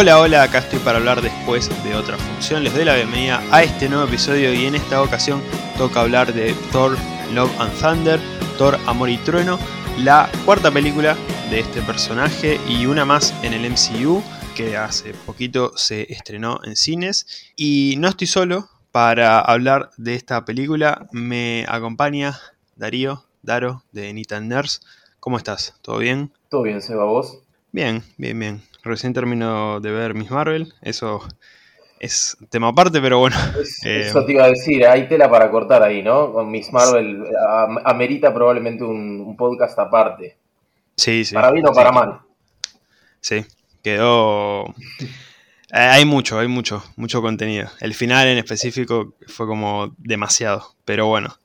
Hola, hola, acá estoy para hablar después de otra función. Les doy la bienvenida a este nuevo episodio y en esta ocasión toca hablar de Thor Love and Thunder, Thor Amor y Trueno, la cuarta película de este personaje y una más en el MCU que hace poquito se estrenó en cines. Y no estoy solo para hablar de esta película, me acompaña Darío, Daro de Nitan Nurse. ¿Cómo estás? ¿Todo bien? Todo bien, Seba, ¿vos? Bien, bien, bien. Recién termino de ver Miss Marvel, eso es tema aparte, pero bueno. Eh, eso te iba a decir, hay tela para cortar ahí, ¿no? Con Miss Marvel amerita probablemente un, podcast aparte. Sí, sí. Para bien o para mal. Sí, quedó... Eh, hay mucho, hay mucho, mucho contenido. El final en específico fue como demasiado, pero bueno.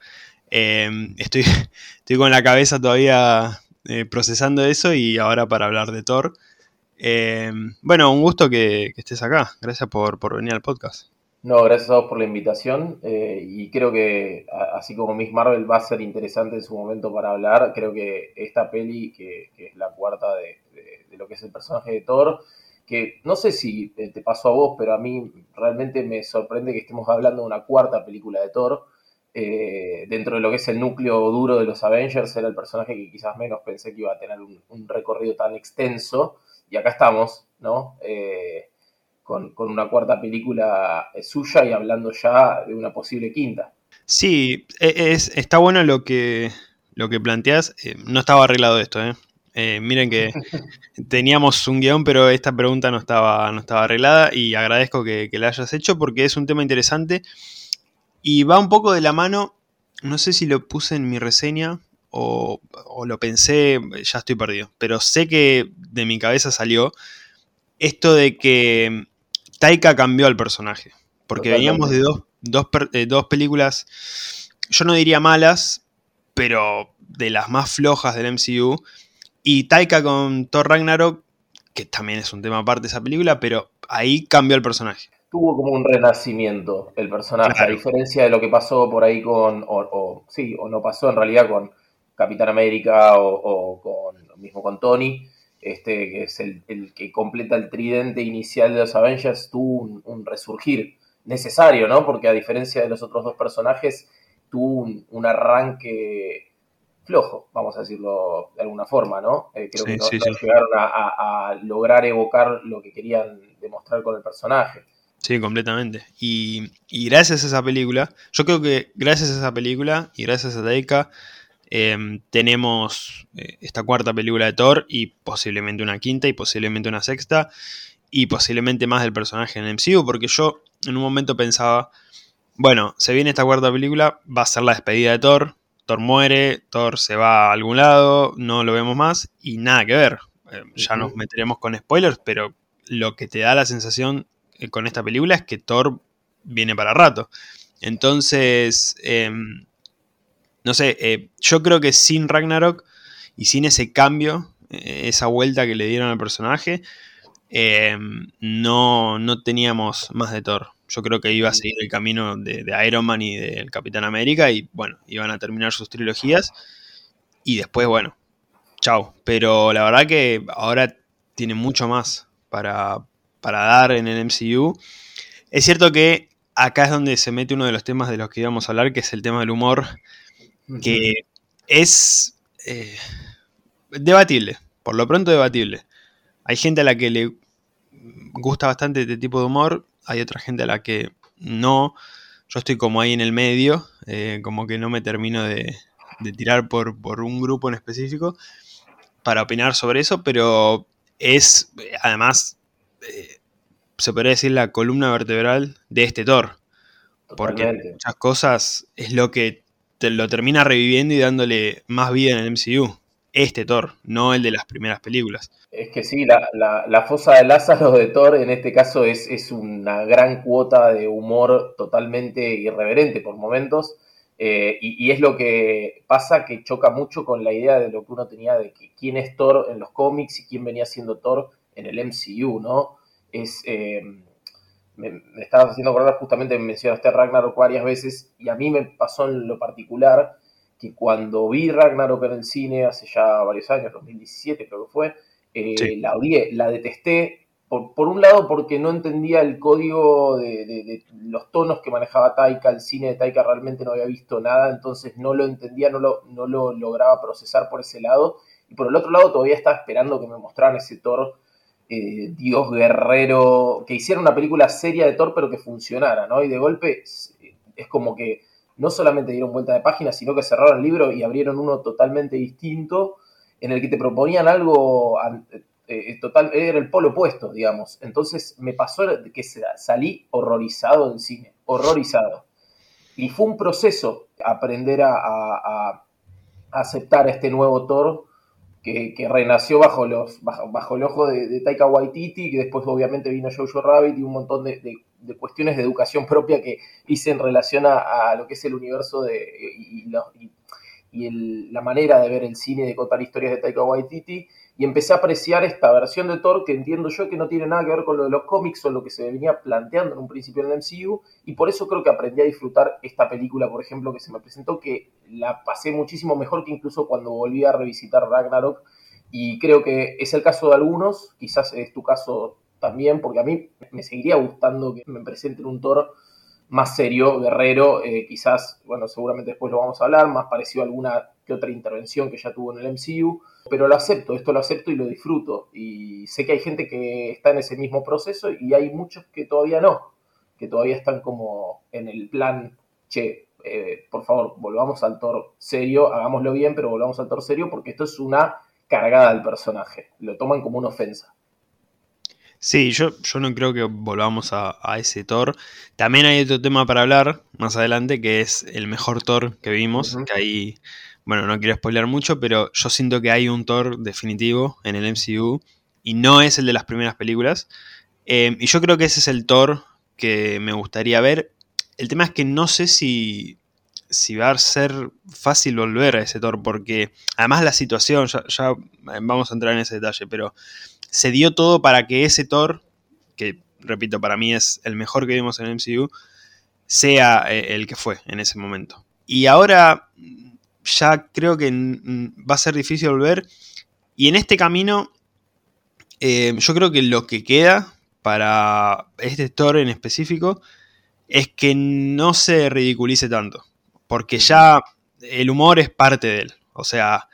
Eh, estoy, estoy con la cabeza todavía procesando eso y ahora para hablar de Thor. Eh, bueno, un gusto que, estés acá. Gracias por, venir al podcast. No, gracias a vos por la invitación. Eh, y creo que, así como Miss Marvel va a ser interesante en su momento para hablar, creo que esta peli, que, es la cuarta de, lo que es el personaje de Thor, que no sé si te pasó a vos, pero a mí realmente me sorprende que estemos hablando de una cuarta película de Thor. Eh, dentro de lo que es el núcleo duro de los Avengers, era el personaje que quizás menos pensé que iba a tener un recorrido tan extenso y acá estamos, ¿no? Eh, con, una cuarta película suya y hablando ya de una posible quinta. Sí, e, es, está bueno lo que, lo que planteas. Eh, no estaba arreglado esto, ¿eh? ¿eh? miren que teníamos un guion, pero esta pregunta no estaba, no estaba arreglada y agradezco que, la hayas hecho porque es un tema interesante y va un poco de la mano, no sé si lo puse en mi reseña, o, lo pensé, ya estoy perdido. Pero sé que de mi cabeza salió esto de que Taika cambió al personaje. Porque veníamos de dos, películas, yo no diría malas, pero de las más flojas del MCU. Y Taika con Thor Ragnarok, que también es un tema aparte de esa película, pero ahí cambió el personaje. Tuvo como un renacimiento el personaje, a diferencia de lo que pasó por ahí con, o, sí, o no pasó en realidad con Capitán América o, con, mismo con Tony, este, que es el, que completa el tridente inicial de los Avengers, tuvo un, resurgir necesario, ¿no? Porque a diferencia de los otros dos personajes, tuvo un, arranque flojo, vamos a decirlo de alguna forma, ¿no? Eh, creo que no, llegaron a, lograr evocar lo que querían demostrar con el personaje. Sí, completamente. Y, y, gracias a esa película, yo creo que gracias a esa película y gracias a Taika, Em, tenemos eh, esta cuarta película de Thor y posiblemente una quinta y posiblemente una sexta y posiblemente más del personaje en el MCU porque yo en un momento pensaba, bueno, se viene esta cuarta película, va a ser la despedida de Thor, Thor muere, Thor se va a algún lado, no lo vemos más y nada que ver. Em, ya nos meteremos con spoilers, pero lo que te da la sensación eh, con esta película es que Thor viene para rato. Entonces, em, no sé, eh, yo creo que sin Ragnarok y sin ese cambio, eh, esa vuelta que le dieron al personaje, eh, no, no, teníamos más de Thor. Yo creo que iba a seguir el camino de, Iron Man y del Capitán América y bueno, iban a terminar sus trilogías y después, bueno, chao. Pero la verdad que ahora tiene mucho más para, para dar en el MCU. Es cierto que acá es donde se mete uno de los temas de los que íbamos a hablar, que es el tema del humor que es eh, debatible, por lo pronto debatible. Hay gente a la que le gusta bastante este tipo de humor, hay otra gente a la que no. Yo estoy como ahí en el medio, eh, como que no me termino de, tirar por, un grupo en específico para opinar sobre eso, pero es además, eh, se podría decir, la columna vertebral de este Thor. Porque muchas cosas es lo que lo termina reviviendo y dándole más vida en el MCU. Este Thor, no el de las primeras películas. Es que sí, la, fosa de Lázaro de Thor en este caso es, es, una gran cuota de humor totalmente irreverente por momentos. Eh, y, es lo que pasa que choca mucho con la idea de lo que uno tenía de que quién es Thor en los cómics y quién venía siendo Thor en el MCU, ¿no? Es, eh, me, estabas haciendo acordar, justamente mencionaste Ragnarok varias veces, y a mí me pasó en lo particular que cuando vi Ragnarok en el cine hace ya varios años, 2017 creo que fue, eh, la odié, la detesté por, un lado porque no entendía el código de, los tonos que manejaba Taika, el cine de Taika realmente no había visto nada, entonces no lo entendía, no lo, no lo lograba procesar por ese lado. Y por el otro lado todavía estaba esperando que me mostraran ese Thor, eh, Dios guerrero, que hiciera una película seria de Thor pero que funcionara, ¿no? Y de golpe es, es como que no solamente dieron vuelta de página, sino que cerraron el libro y abrieron uno totalmente distinto en el que te proponían algo eh, total, era el polo opuesto, digamos. Entonces me pasó que salí horrorizado del cine, horrorizado. Y fue un proceso aprender a, aceptar este nuevo Thor que, renació bajo, los, bajo, el ojo de, Taika Waititi, que después obviamente vino Jojo Rabbit y un montón de, cuestiones de educación propia que hice en relación a, lo que es el universo de, y, la manera de ver el cine, de contar historias de Taika Waititi y empecé a apreciar esta versión de Thor que entiendo yo que no tiene nada que ver con lo de los cómics o lo que se venía planteando en un principio en el MCU y por eso creo que aprendí a disfrutar esta película, por ejemplo, que se me presentó, que la pasé muchísimo mejor que incluso cuando volví a revisitar Ragnarok y creo que es el caso de algunos, quizás es tu caso también, porque a mí me seguiría gustando que me presenten un Thor más serio, guerrero, eh, quizás, bueno, seguramente después lo vamos a hablar, más parecido a alguna que otra intervención que ya tuvo en el MCU, pero lo acepto, esto lo acepto y lo disfruto. Y sé que hay gente que está en ese mismo proceso y hay muchos que todavía no, que todavía están como en el plan, che, eh, por favor, volvamos al Thor serio, hagámoslo bien, pero volvamos al Thor serio porque esto es una cargada al personaje, lo toman como una ofensa. Sí, yo, yo no creo que volvamos a, ese Thor. También hay otro tema para hablar más adelante, que es el mejor Thor que vimos, que ahí, bueno, no quiero spoiler mucho, pero yo siento que hay un Thor definitivo en el MCU y no es el de las primeras películas. Eh, y yo creo que ese es el Thor que me gustaría ver. El tema es que no sé si, si va a ser fácil volver a ese Thor, porque además la situación, ya vamos a entrar en ese detalle, pero se dio todo para que ese Thor, que repito, para mí es el mejor que vimos en el MCU, sea eh, el que fue en ese momento. Y ahora ya creo que va a ser difícil volver. Y en este camino, eh, yo creo que lo que queda para este Thor en específico es que no se ridiculice tanto. Porque ya el humor es parte de él. O sea,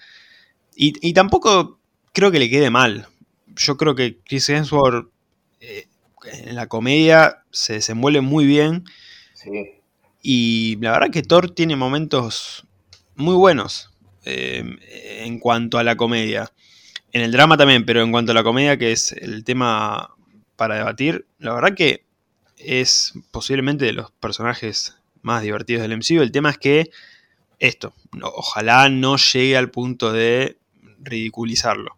y tampoco creo que le quede mal yo creo que Chris Hemsworth eh, en la comedia se desenvuelve muy bien. Y la verdad que Thor tiene momentos muy buenos eh, en cuanto a la comedia. En el drama también, pero en cuanto a la comedia, que es el tema para debatir, la verdad que es posiblemente de los personajes más divertidos del MCU. El tema es que esto, ojalá no llegue al punto de ridiculizarlo.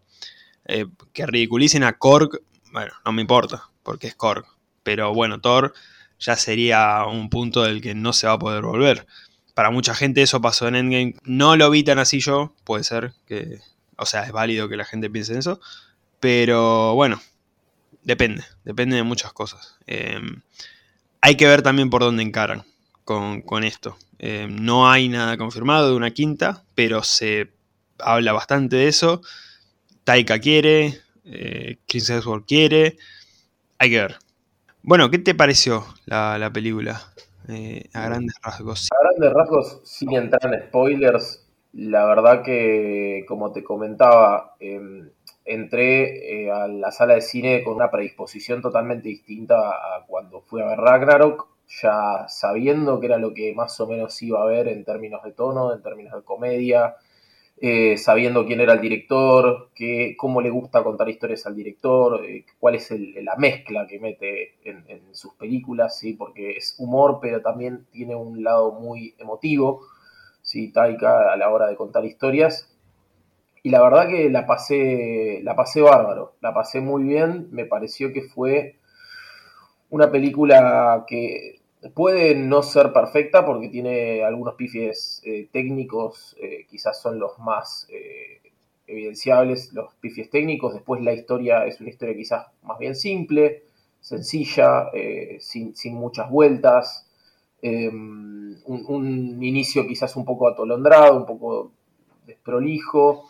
Eh, que ridiculicen a Korg, bueno, no me importa, porque es Korg. Pero bueno, Thor ya sería un punto del que no se va a poder volver. Para mucha gente eso pasó en Endgame. No lo vi tan así yo, puede ser que... O sea, es válido que la gente piense en eso. Pero bueno, depende, depende de muchas cosas. Em, hay que ver también por dónde encaran con, esto. Em, no hay nada confirmado de una quinta, pero se habla bastante de eso. Taika quiere, eh, Chris quiere, hay que ver. Bueno, ¿qué te pareció la, película eh, a grandes rasgos? A grandes rasgos, sin entrar en spoilers, la verdad que, como te comentaba, em, entré eh, a la sala de cine con una predisposición totalmente distinta a cuando fui a ver Ragnarok, ya sabiendo que era lo que más o menos iba a ver en términos de tono, en términos de comedia, eh, sabiendo quién era el director, que, cómo le gusta contar historias al director, eh, cuál es la mezcla que mete en, sus películas, ¿sí? porque es humor, pero también tiene un lado muy emotivo, ¿sí? Taika a la hora de contar historias. Y la verdad que la pasé, la pasé bárbaro, la pasé muy bien, me pareció que fue una película que Puede no ser perfecta porque tiene algunos pifies eh, técnicos, eh, quizás son los más eh, evidenciables, los pifies técnicos. Después la historia es una historia quizás más bien simple, sencilla, sin, muchas vueltas. Em, un, inicio quizás un poco atolondrado, un poco desprolijo,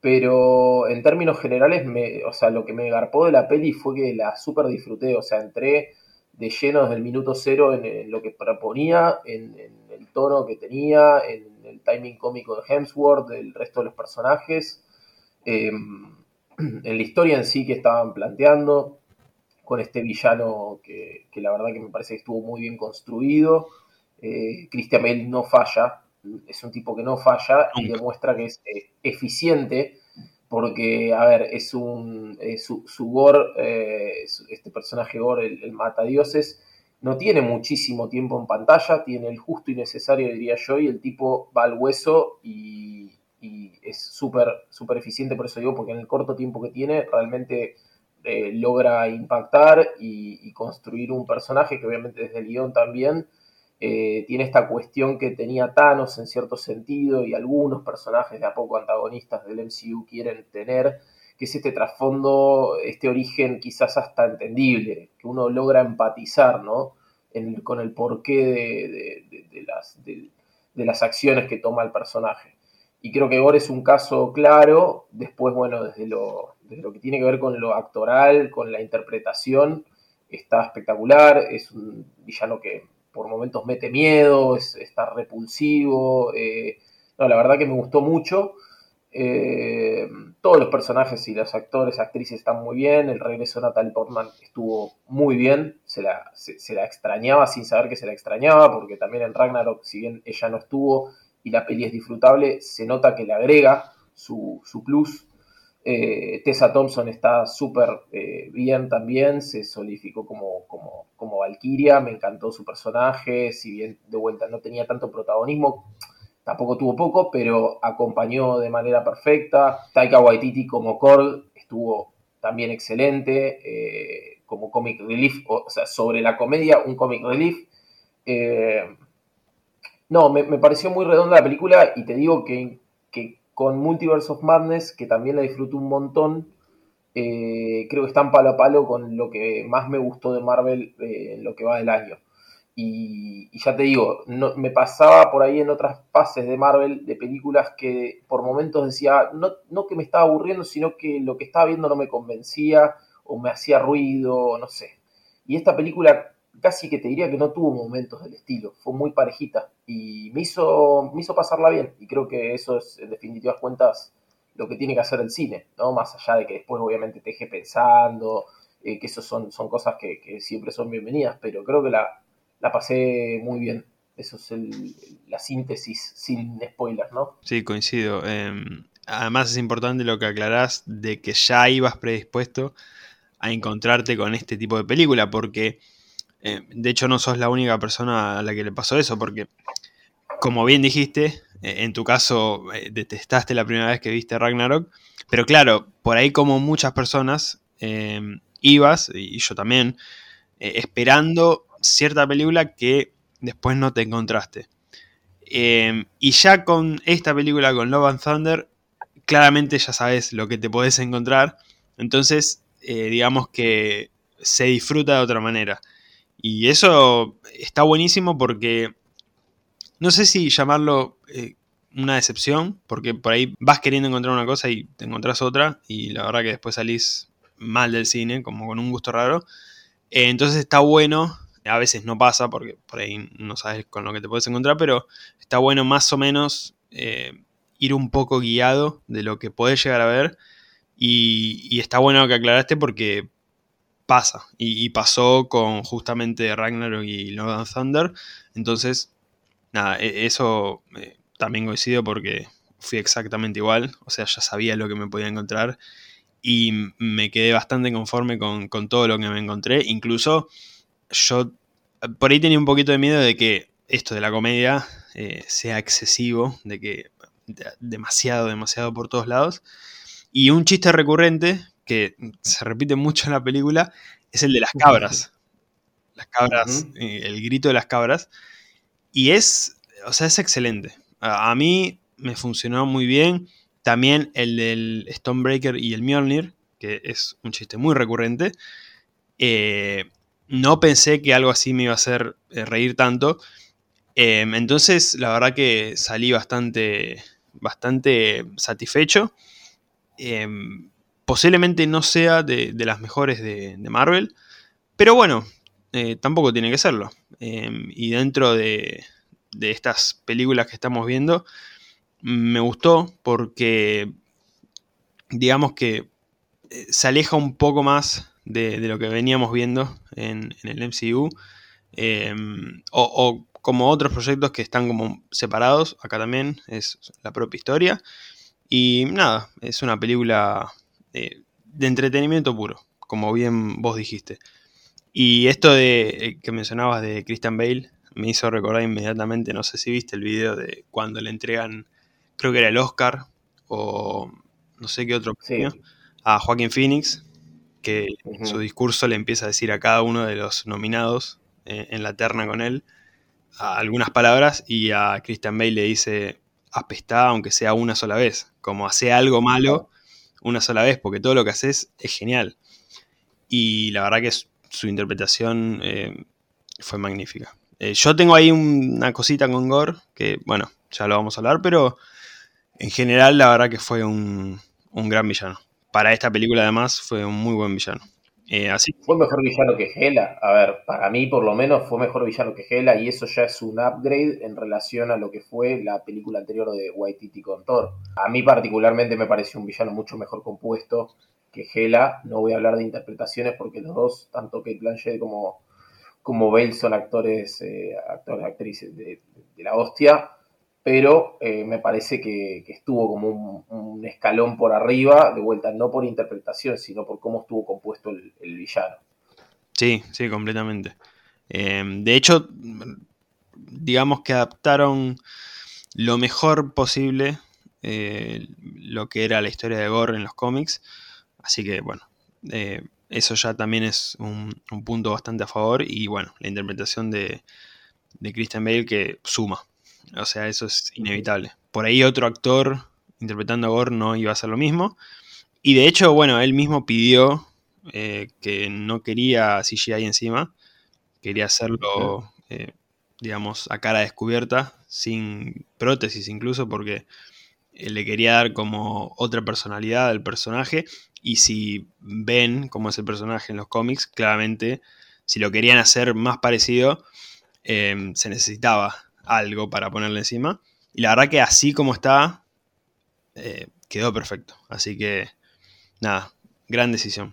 pero en términos generales, me, o sea, lo que me garpó de la peli fue que la super disfruté, o sea, entré de lleno desde el minuto cero en, lo que proponía, en, el tono que tenía, en el timing cómico de Hemsworth, del resto de los personajes, em, en la historia en sí que estaban planteando, con este villano que, la verdad que me parece que estuvo muy bien construido. Eh, Christian Bale no falla, es un tipo que no falla y demuestra que es eh, eficiente porque, a ver, es un su, su, Gore, eh, este personaje Gore, el, el matadioses, no tiene muchísimo tiempo en pantalla, tiene el justo y necesario, diría yo, y el tipo va al hueso y, es súper súper eficiente, por eso digo, porque en el corto tiempo que tiene realmente eh, logra impactar y, construir un personaje que obviamente desde el guion también eh, tiene esta cuestión que tenía Thanos en cierto sentido y algunos personajes de a poco antagonistas del MCU quieren tener, que es este trasfondo, este origen quizás hasta entendible, que uno logra empatizar ¿no? con el porqué de, las, de, las acciones que toma el personaje. Y creo que Gore es un caso claro, después, bueno, desde lo, desde lo que tiene que ver con lo actoral, con la interpretación, está espectacular, es un villano que por momentos mete miedo, está repulsivo. Eh, no, la verdad que me gustó mucho. Eh, todos los personajes y los actores, actrices están muy bien. El regreso de Natalie Portman estuvo muy bien. Se la, se, la extrañaba sin saber que se la extrañaba, porque también en Ragnarok, si bien ella no estuvo y la peli es disfrutable, se nota que le agrega su, su plus. Eh, Tessa Thompson está súper eh, bien también, se solidificó como, como, como, Valkyria, me encantó su personaje, si bien de vuelta no tenía tanto protagonismo, tampoco tuvo poco, pero acompañó de manera perfecta. Taika Waititi como Korg estuvo también excelente, eh, como comic relief, o, sea, sobre la comedia, un comic relief. no, me, pareció muy redonda la película y te digo que con Multiverse of Madness, que también la disfruto un montón. Eh, creo que están palo a palo con lo que más me gustó de Marvel eh, en lo que va del año. Y, ya te digo, no, me pasaba por ahí en otras fases de Marvel, de películas que por momentos decía, no, no que me estaba aburriendo, sino que lo que estaba viendo no me convencía o me hacía ruido, no sé. Y esta película casi que te diría que no tuvo momentos del estilo, fue muy parejita y me hizo, me hizo pasarla bien y creo que eso es en definitivas cuentas lo que tiene que hacer el cine, ¿no? Más allá de que después obviamente te deje pensando, eh, que eso son, son cosas que, siempre son bienvenidas, pero creo que la, la pasé muy bien. Eso es la síntesis sin spoilers, ¿no? Sí, coincido. Em, además es importante lo que aclarás de que ya ibas predispuesto a encontrarte con este tipo de película, porque eh, de hecho, no sos la única persona a la que le pasó eso, porque, como bien dijiste, eh, en tu caso eh, detestaste la primera vez que viste Ragnarok, pero claro, por ahí como muchas personas ibas, y yo también, esperando cierta película que después no te encontraste. y ya con esta película, con Love and Thunder, claramente ya sabes lo que te podés encontrar. Entonces, digamos que se disfruta de otra manera. Y eso está buenísimo porque no sé si llamarlo eh, una decepción, porque por ahí vas queriendo encontrar una cosa y te encontrás otra, y la verdad que después salís mal del cine, como con un gusto raro. Eh, entonces está bueno, a veces no pasa porque por ahí no sabes con lo que te puedes encontrar, pero está bueno más o menos eh, ir un poco guiado de lo que puedes llegar a ver. Y, y está bueno que aclaraste porque pasa. Y, pasó con justamente Ragnarok y Love Thunder. Entonces, nada, e, eso eh, también coincido porque fui exactamente igual. O sea, ya sabía lo que me podía encontrar. Y me quedé bastante conforme con, todo lo que me encontré. Incluso yo por ahí tenía un poquito de miedo de que esto de la comedia eh, sea excesivo, de que demasiado, demasiado por todos lados. Y un chiste recurrente que se repite mucho en la película es el de las cabras. Las cabras, eh, el grito de las cabras. Y es, o sea, es excelente. A, mí me funcionó muy bien. También el del Stonebreaker y el Mjolnir, que es un chiste muy recurrente. Eh, no pensé que algo así me iba a hacer eh, reír tanto. Em, entonces, la verdad que salí bastante, bastante satisfecho. Em, posiblemente no sea de, las mejores de, Marvel, pero bueno, eh, tampoco tiene que serlo. Em, y dentro de, de estas películas que estamos viendo, me gustó porque digamos que eh, se aleja un poco más de, lo que veníamos viendo en, el MCU. Em, o, como otros proyectos que están como separados, acá también es la propia historia. Y nada, es una película de, entretenimiento puro, como bien vos dijiste. Y esto de eh, que mencionabas de Christian Bale me hizo recordar inmediatamente, no sé si viste el video de cuando le entregan, creo que era el Oscar o no sé qué otro premio, a Joaquín Phoenix, que en su discurso le empieza a decir a cada uno de los nominados eh, en la terna con él algunas palabras y a Christian Bale le dice apestá aunque sea una sola vez, como hace algo malo una sola vez, porque todo lo que haces es genial. Y la verdad que su interpretación eh, fue magnífica. Eh, yo tengo ahí una cosita con Gore, que bueno, ya lo vamos a hablar, pero en general la verdad que fue un, gran villano. Para esta película además fue un muy buen villano. Eh. Fue mejor villano que Hela. A ver, para mí por lo menos fue mejor villano que Hela y eso ya es un upgrade en relación a lo que fue la película anterior de Waititi con Thor. A mí particularmente me pareció un villano mucho mejor compuesto que Hela. No voy a hablar de interpretaciones porque los dos, tanto Kate Blanchett como, como Bale, son actores, eh, actores actrices de la hostia pero eh, me parece que, estuvo como un, escalón por arriba, de vuelta, no por interpretación, sino por cómo estuvo compuesto el, villano. Sí, sí, completamente. Em, de hecho, digamos que adaptaron lo mejor posible eh, lo que era la historia de Gore en los cómics. Así que, bueno, eh, eso ya también es un, punto bastante a favor. Y bueno, la interpretación de, de Christian Bale que suma, o sea, eso es inevitable. Por ahí otro actor interpretando a Gore no iba a hacer lo mismo. Y de hecho, bueno, él mismo pidió eh, que no quería CGI encima. Quería hacerlo, eh, digamos, a cara descubierta, sin prótesis incluso, porque le quería dar como otra personalidad al personaje. Y si ven cómo es el personaje en los cómics, claramente, si lo querían hacer más parecido, eh, se necesitaba algo para ponerle encima. Y la verdad que así como está, eh, quedó perfecto. Así que, nada, gran decisión.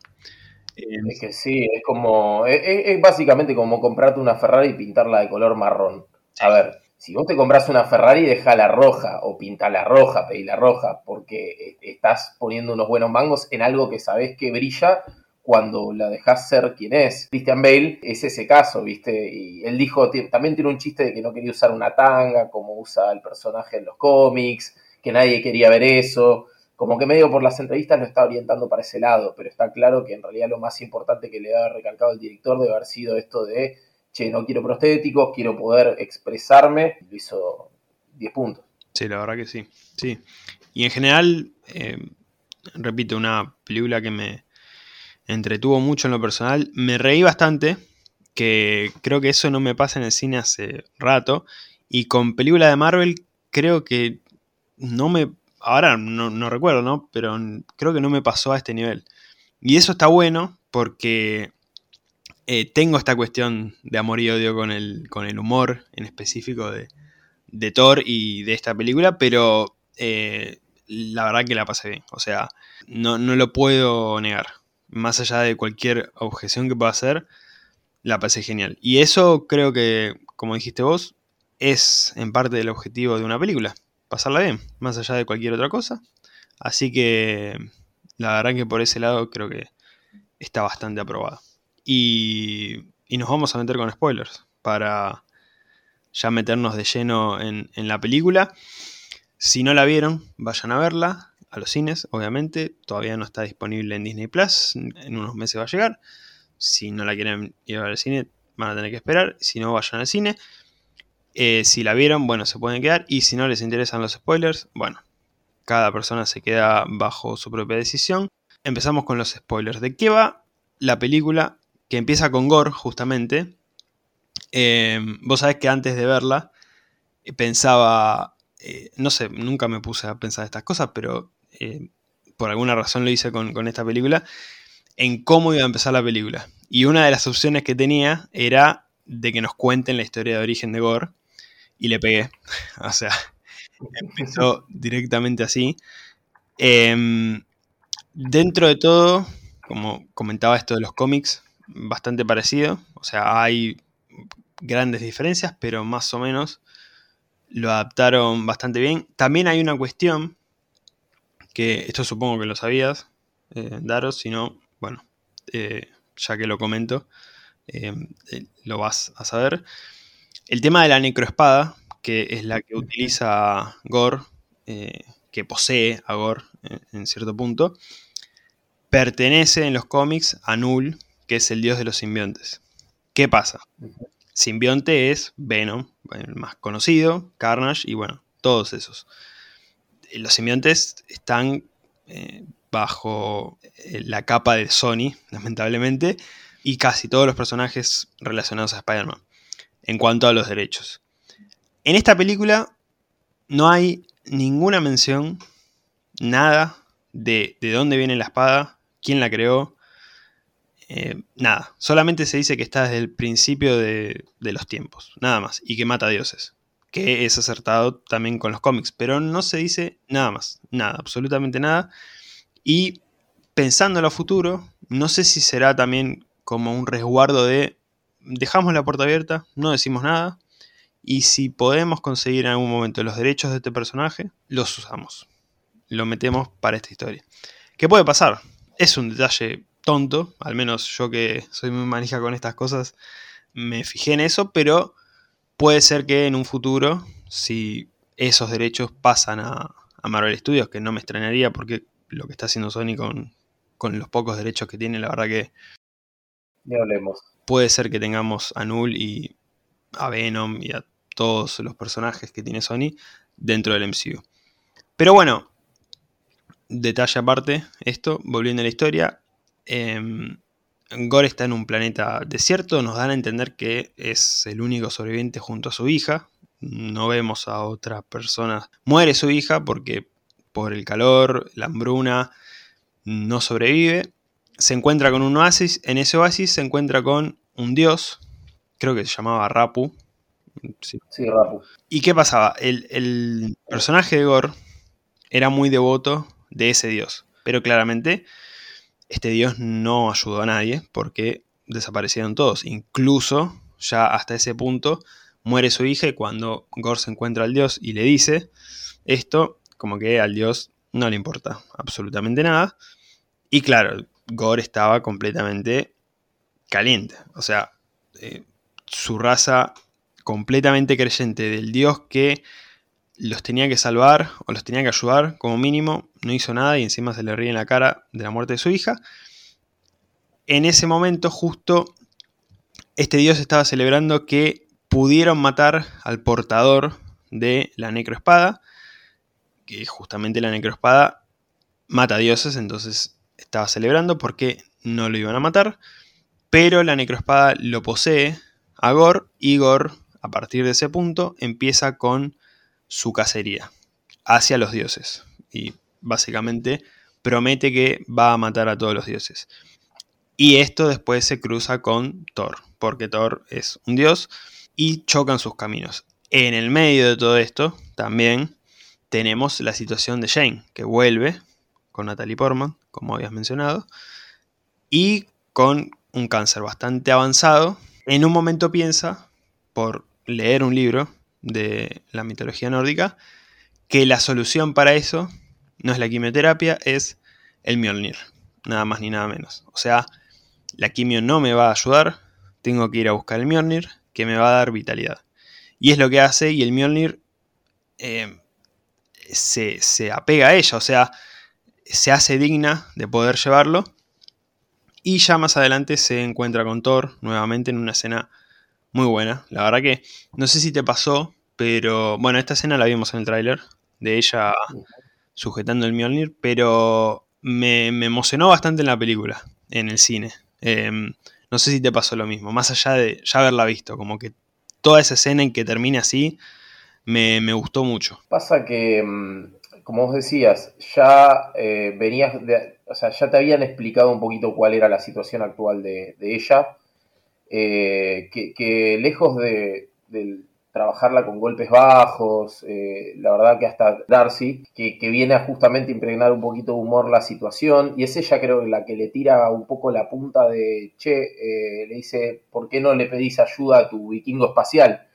es que sí, es como. Es, básicamente como comprarte una Ferrari y pintarla de color marrón. A ver, si vos te compras una Ferrari, la roja o la roja, la roja, porque eh, estás poniendo unos buenos mangos en algo que sabés que brilla cuando la dejas ser quien es. Christian Bale es ese caso, ¿viste? Y él dijo, también tiene un chiste de que no quería usar una tanga como usa el personaje en los cómics, que nadie quería ver eso. Como que medio por las entrevistas lo está orientando para ese lado, pero está claro que en realidad lo más importante que le ha recalcado el director debe haber sido esto de, che, no quiero prostéticos, quiero poder expresarme. Lo hizo 10 puntos. Sí, la verdad que sí. Sí. Y en general, eh, repito, una película que me, entretuvo mucho en lo personal. Me reí bastante, que creo que eso no me pasa en el cine hace rato. Y con película de Marvel creo que no me... Ahora no, recuerdo, ¿no? Pero creo que no me pasó a este nivel. Y eso está bueno porque eh, tengo esta cuestión de amor y odio con el, con el humor en específico de, de Thor y de esta película, pero eh, la verdad que la pasé bien. O sea, no, no lo puedo negar más allá de cualquier objeción que pueda hacer, la pasé genial. Y eso creo que, como dijiste vos, es en parte el objetivo de una película, pasarla bien, más allá de cualquier otra cosa. Así que la verdad que por ese lado creo que está bastante aprobada. Y, y nos vamos a meter con spoilers para ya meternos de lleno en, en la película. Si no la vieron, vayan a verla a los cines, obviamente. Todavía no está disponible en Disney Plus. En unos meses va a llegar. Si no la quieren llevar al cine, van a tener que esperar. Si no, vayan al cine. Eh, si la vieron, bueno, se pueden quedar. Y si no les interesan los spoilers, bueno, cada persona se queda bajo su propia decisión. Empezamos con los spoilers. ¿De qué va la película? Que empieza con Gore, justamente. Eh, vos sabés que antes de verla pensaba, eh, no sé, nunca me puse a pensar estas cosas, pero eh, por alguna razón lo hice con, esta película, en cómo iba a empezar la película. Y una de las opciones que tenía era de que nos cuenten la historia de origen de Gore. Y le pegué. o sea, empezó directamente así. Em, dentro de todo, como comentaba esto de los cómics, bastante parecido. O sea, hay grandes diferencias, pero más o menos lo adaptaron bastante bien. También hay una cuestión que esto supongo que lo sabías, eh, Daros, si no, bueno, eh, ya que lo comento, eh, lo vas a saber. El tema de la necroespada, que es la que utiliza Gore, que posee a Gore en cierto punto, pertenece en los cómics a Null, que es el dios de los simbiontes. ¿Qué pasa? Simbionte es Venom, el más conocido, Carnage y bueno, todos esos. Los simbiontes están eh, bajo eh, la capa de Sony, lamentablemente, y casi todos los personajes relacionados a Spider-Man, en cuanto a los derechos. En esta película no hay ninguna mención, nada de, de dónde viene la espada, quién la creó, eh, nada, solamente se dice que está desde el principio de, los tiempos, nada más, y que mata dioses, que es acertado también con los cómics, pero no se dice nada más, nada, absolutamente nada. Y pensando en lo futuro, no sé si será también como un resguardo de dejamos la puerta abierta, no decimos nada, y si podemos conseguir en algún momento los derechos de este personaje, los usamos, lo metemos para esta historia. ¿Qué puede pasar? Es un detalle tonto, al menos yo que soy muy manija con estas cosas, me fijé en eso, pero puede ser que en un futuro, si esos derechos pasan a, Marvel Studios, que no me extrañaría porque lo que está haciendo Sony con, los pocos derechos que tiene, la verdad que... hablemos. Puede ser que tengamos a Null y a Venom y a todos los personajes que tiene Sony dentro del MCU. Pero bueno, detalle aparte, esto, volviendo a la historia, eh, Gore está en un planeta desierto, nos dan a entender que es el único sobreviviente junto a su hija. No vemos a otra persona. Muere su hija porque por el calor, la hambruna, no sobrevive. Se encuentra con un oasis. En ese oasis se encuentra con un dios, creo que se llamaba Rapu. Sí, Rapu. ¿Y qué pasaba? El, el personaje de Gore era muy devoto de ese dios. Pero claramente este dios no ayudó a nadie porque desaparecieron todos. Incluso ya hasta ese punto muere su hija cuando Gore se encuentra al dios y le dice esto, como que al dios no le importa absolutamente nada. Y claro, Gore estaba completamente caliente. O sea, eh, su raza completamente creyente del dios que los tenía que salvar o los tenía que ayudar como mínimo, no hizo nada y encima se le ríe en la cara de la muerte de su hija. En ese momento justo este dios estaba celebrando que pudieron matar al portador de la necroespada, que justamente la necroespada mata dioses, entonces estaba celebrando porque no lo iban a matar, pero la necroespada lo posee a Gor y Gor a partir de ese punto empieza con su cacería hacia los dioses. Y básicamente promete que va a matar a todos los dioses. Y esto después se cruza con Thor, porque Thor es un dios y chocan sus caminos. En el medio de todo esto también tenemos la situación de Jane, que vuelve con Natalie Portman, como habías mencionado, y con un cáncer bastante avanzado. En un momento piensa, por leer un libro, de la mitología nórdica, que la solución para eso no es la quimioterapia, es el Mjolnir, nada más ni nada menos. O sea, la quimio no me va a ayudar, tengo que ir a buscar el Mjolnir, que me va a dar vitalidad. Y es lo que hace, y el Mjolnir eh, se, se apega a ella, o sea, se hace digna de poder llevarlo. Y ya más adelante se encuentra con Thor nuevamente en una escena muy buena. La verdad que no sé si te pasó, pero bueno, esta escena la vimos en el tráiler de ella sujetando el Mjolnir, pero me, emocionó bastante en la película, en el cine. Em, no sé si te pasó lo mismo, más allá de ya haberla visto, como que toda esa escena en que termine así me, gustó mucho. Pasa que, mm, como vos decías, ya eh, venías, o sea, ya te habían explicado un poquito cuál era la situación actual de, ella, eh, que, lejos de, trabajarla con golpes bajos, eh, la verdad que hasta Darcy, que, viene a justamente impregnar un poquito de humor la situación, y es ella creo la que le tira un poco la punta de, che, le dice, ¿por qué no le pedís ayuda a tu vikingo espacial?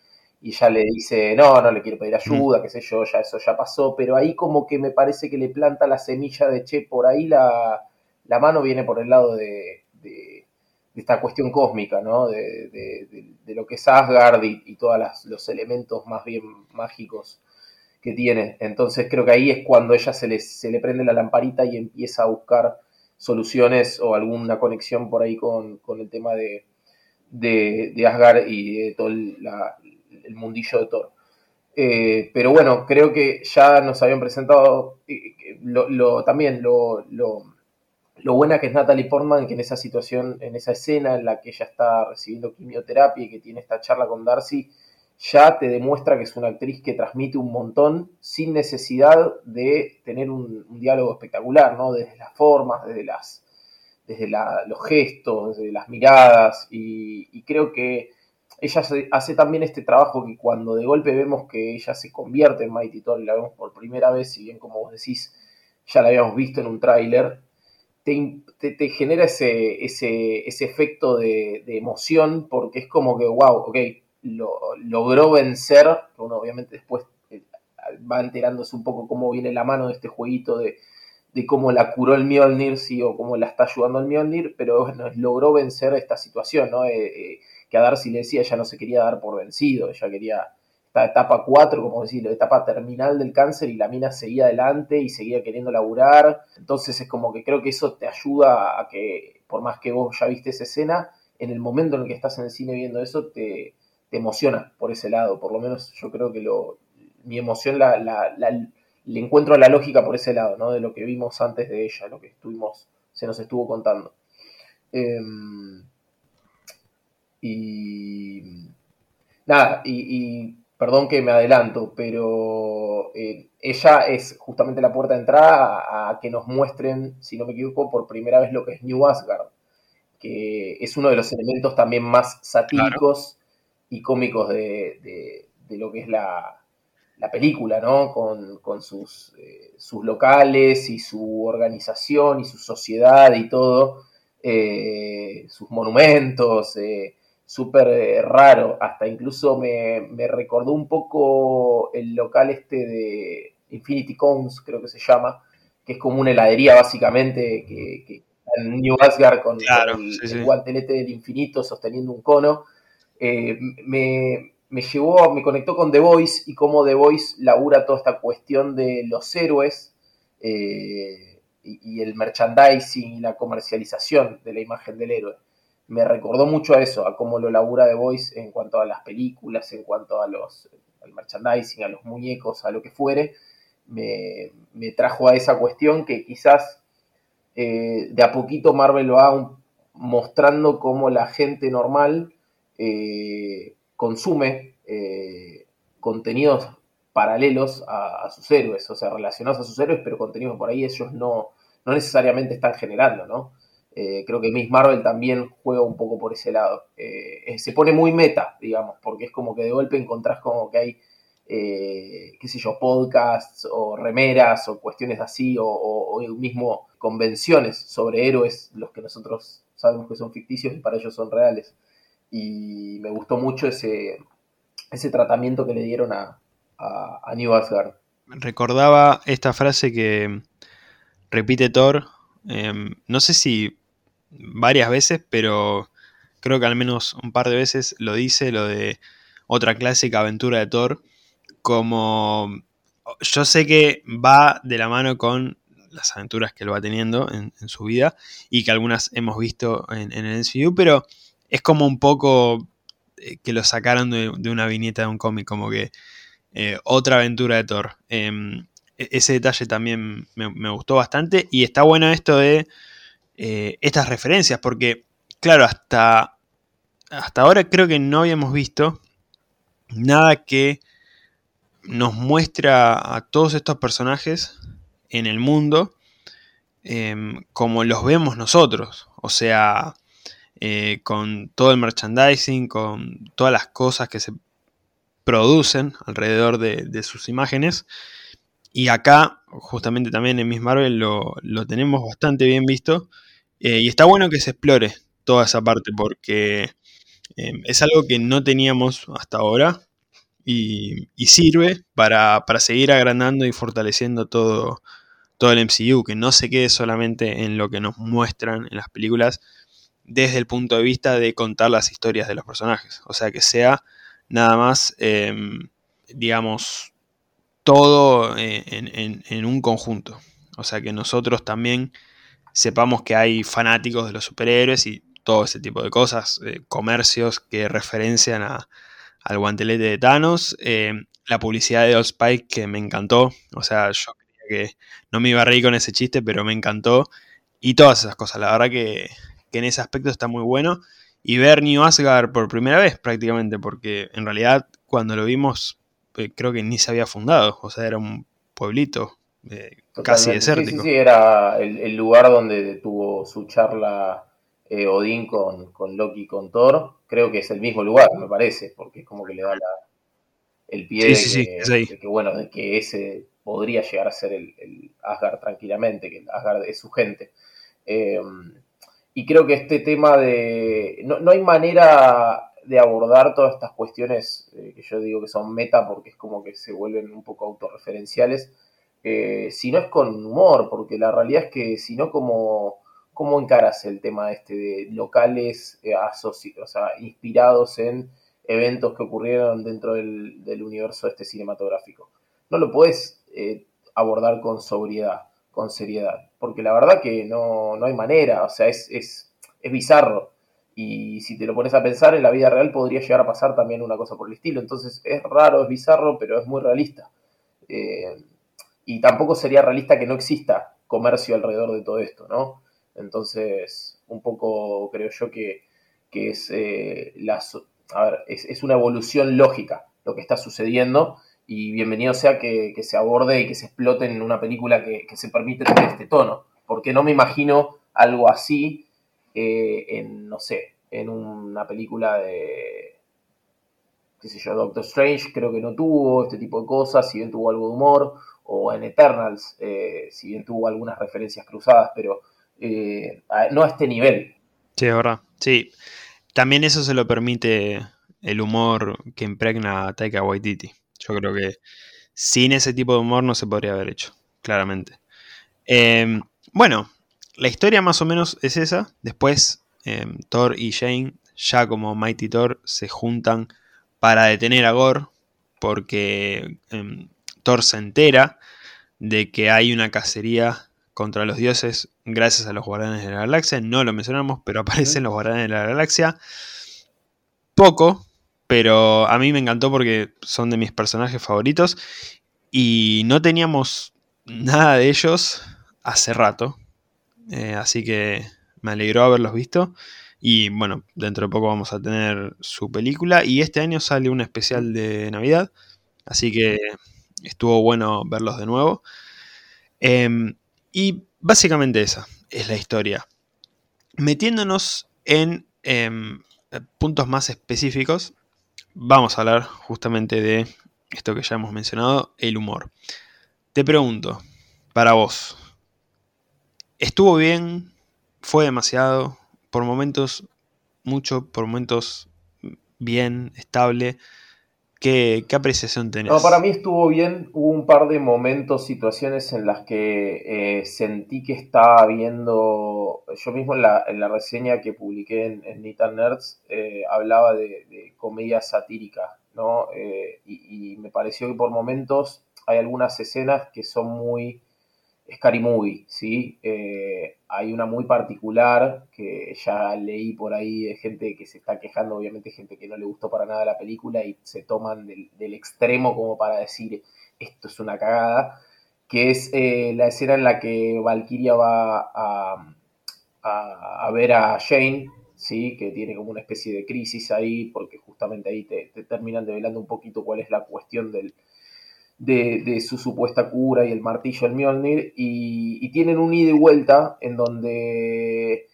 y ya le dice, no, no le quiero pedir ayuda, qué sé yo, ya eso ya pasó, pero ahí como que me parece que le planta la semilla de, che, por ahí la, mano viene por el lado de, esta cuestión cósmica, ¿no? De, lo que es Asgard y, todos los elementos más bien mágicos que tiene. Entonces creo que ahí es cuando ella se le, se le prende la lamparita y empieza a buscar soluciones o alguna conexión por ahí con, el tema de, de, Asgard y de toda la, el mundillo de Thor. Eh, pero bueno, creo que ya nos habían presentado lo, también lo, lo, buena que es Natalie Portman, que en esa situación, en esa escena en la que ella está recibiendo quimioterapia y que tiene esta charla con Darcy, ya te demuestra que es una actriz que transmite un montón sin necesidad de tener un, diálogo espectacular, ¿no? Desde las formas, desde las desde los gestos, desde las miradas, y creo que ella hace también este trabajo que cuando de golpe vemos que ella se convierte en Mighty Thor y la vemos por primera vez, si bien como vos decís, ya la habíamos visto en un tráiler, te, genera ese, ese, ese efecto de, emoción porque es como que, wow, ok, lo, logró vencer, uno obviamente después eh, va enterándose un poco cómo viene la mano de este jueguito de, cómo la curó el Mjolnir, sí, o cómo la está ayudando el Mjolnir, pero bueno, logró vencer esta situación, ¿no? Eh, eh, que a Darcy le decía, ella no se quería dar por vencido, ella quería etapa 4, como decirlo, etapa terminal del cáncer y la mina seguía adelante y seguía queriendo laburar. Entonces es como que creo que eso te ayuda a que, por más que vos ya viste esa escena, en el momento en el que estás en el cine viendo eso, te, emociona por ese lado. Por lo menos yo creo que lo, mi emoción la, le encuentro la lógica por ese lado, ¿no? De lo que vimos antes de ella, lo que estuvimos, se nos estuvo contando. Em, y nada, y, perdón que me adelanto, pero eh, ella es justamente la puerta de entrada a, que nos muestren, si no me equivoco, por primera vez lo que es New Asgard, que es uno de los elementos también más satíricos y cómicos de, lo que es la, película, ¿no? Con, sus, eh, sus locales y su organización y su sociedad y todo, eh, sus monumentos súper eh, raro, hasta incluso me, recordó un poco el local este de Infinity Cones, creo que se llama, que es como una heladería básicamente, que, en New Asgard con, el, guantelete del infinito sosteniendo un cono. Eh, me, llevó, me conectó con The Voice y cómo The Voice labura toda esta cuestión de los héroes eh, y, y el merchandising y la comercialización de la imagen del héroe me recordó mucho a eso, a cómo lo labura The Voice en cuanto a las películas, en cuanto a los al merchandising, a los muñecos, a lo que fuere, me, trajo a esa cuestión que quizás eh, de a poquito Marvel va mostrando cómo la gente normal eh, consume eh, contenidos paralelos a, sus héroes, o sea, relacionados a sus héroes, pero contenidos por ahí ellos no, no necesariamente están generando, ¿no? Eh, creo que Miss Marvel también juega un poco por ese lado. Eh, eh, se pone muy meta, digamos, porque es como que de golpe encontrás como que hay, qué sé yo, podcasts o remeras o cuestiones así, o, mismo convenciones sobre héroes, los que nosotros sabemos que son ficticios y para ellos son reales. Y me gustó mucho ese, ese tratamiento que le dieron a, a New Asgard. Recordaba esta frase que repite Thor, no sé si varias veces, pero creo que al menos un par de veces lo dice, lo de otra clásica aventura de Thor, como yo sé que va de la mano con las aventuras que él va teniendo en, su vida y que algunas hemos visto en, el MCU, pero es como un poco eh, que lo sacaron de, una viñeta de un cómic, como que eh, otra aventura de Thor. Em, e, ese detalle también me, me, gustó bastante y está bueno esto de eh, estas referencias, porque, claro, hasta, hasta ahora creo que no habíamos visto nada que nos muestra a todos estos personajes en el mundo em, como los vemos nosotros. O sea, eh, con todo el merchandising, con todas las cosas que se producen alrededor de, sus imágenes. Y acá, justamente también en Miss Marvel, lo, tenemos bastante bien visto. Eh, y está bueno que se explore toda esa parte porque em, es algo que no teníamos hasta ahora y, sirve para, seguir agrandando y fortaleciendo todo, todo el MCU, que no se quede solamente en lo que nos muestran en las películas desde el punto de vista de contar las historias de los personajes. O sea, que sea nada más, em, digamos, todo eh, en, un conjunto. O sea, que nosotros también sepamos que hay fanáticos de los superhéroes y todo ese tipo de cosas, eh, comercios que referencian a, al guantelete de Thanos. Eh, la publicidad de Old Spike que me encantó. O sea, yo creía que no me iba a reír con ese chiste, pero me encantó. Y todas esas cosas. La verdad que, en ese aspecto está muy bueno. Y ver New Asgard por primera vez prácticamente, porque en realidad cuando lo vimos eh, creo que ni se había fundado. O sea, era un pueblito eh, casi desértico. Sí, sí, sí, era el, lugar donde tuvo su charla Odín con, con Loki con Thor creo que es el mismo lugar, me parece, porque es como que le da el pie de, que, bueno, de que ese podría llegar a ser el, Asgard tranquilamente, que el Asgard es su gente. Eh, y creo que este tema de... No, hay manera de abordar todas estas cuestiones eh, que yo digo que son meta porque es como que se vuelven un poco autorreferenciales, eh, si no es con humor, porque la realidad es que si no como ¿Cómo encaras el tema este de locales eh, o sea, inspirados en eventos que ocurrieron dentro del, universo este cinematográfico? No lo puedes eh, abordar con sobriedad, con seriedad, porque la verdad que no, hay manera, o sea, es, es, bizarro. Y si te lo pones a pensar, en la vida real podría llegar a pasar también una cosa por el estilo. Entonces es raro, es bizarro, pero es muy realista. Eh, y tampoco sería realista que no exista comercio alrededor de todo esto, ¿no? Entonces, un poco creo yo que, es, eh, es, una evolución lógica lo que está sucediendo y bienvenido sea que, se aborde y que se explote en una película que, se permite tener este tono, porque no me imagino algo así eh, en, no sé, en una película de, qué sé yo, Doctor Strange, creo que no tuvo este tipo de cosas, si bien tuvo algo de humor, o en Eternals, eh, si bien tuvo algunas referencias cruzadas, pero eh, no a este nivel. Sí, es verdad. Sí. También eso se lo permite el humor que impregna a Taika Waititi. Yo creo que sin ese tipo de humor no se podría haber hecho, claramente. Em, bueno, la historia más o menos es esa. Después em, Thor y Jane, ya como Mighty Thor, se juntan para detener a Gore, porque em, Se entera de que hay una cacería contra los dioses gracias a los Guardianes de la Galaxia. No lo mencionamos, pero aparecen los Guardianes de la Galaxia. Poco, pero a mí me encantó porque son de mis personajes favoritos. Y no teníamos nada de ellos hace rato. Eh, así que me alegró haberlos visto. Y bueno, dentro de poco vamos a tener su película. Y este año sale un especial de Navidad. Así que estuvo bueno verlos de nuevo. Em, y básicamente esa es la historia. Metiéndonos en em, puntos más específicos, vamos a hablar justamente de esto que ya hemos mencionado, el humor. Te pregunto, para vos, ¿estuvo bien? ¿Fue demasiado? ¿Por momentos mucho? ¿Por momentos bien? ¿Estable? ¿Qué, apreciación tenés? No, para mí estuvo bien. Hubo un par de momentos, situaciones en las que eh, sentí que estaba viendo. Yo mismo en la, en la reseña que publiqué en, en Nita Nerds eh, hablaba de, comedia satírica, ¿no? Eh, y, me pareció que por momentos hay algunas escenas que son muy Scary Movie, ¿sí? Eh, hay una muy particular que ya leí por ahí de gente que se está quejando, obviamente gente que no le gustó para nada la película y se toman del, extremo como para decir esto es una cagada, que es eh, la escena en la que Valkyria va a, a, ver a Jane, ¿sí? que tiene como una especie de crisis ahí, porque justamente ahí te, te terminan develando un poquito cuál es la cuestión del, de, su supuesta cura y el martillo del Mjolnir, y, tienen un ida y vuelta en donde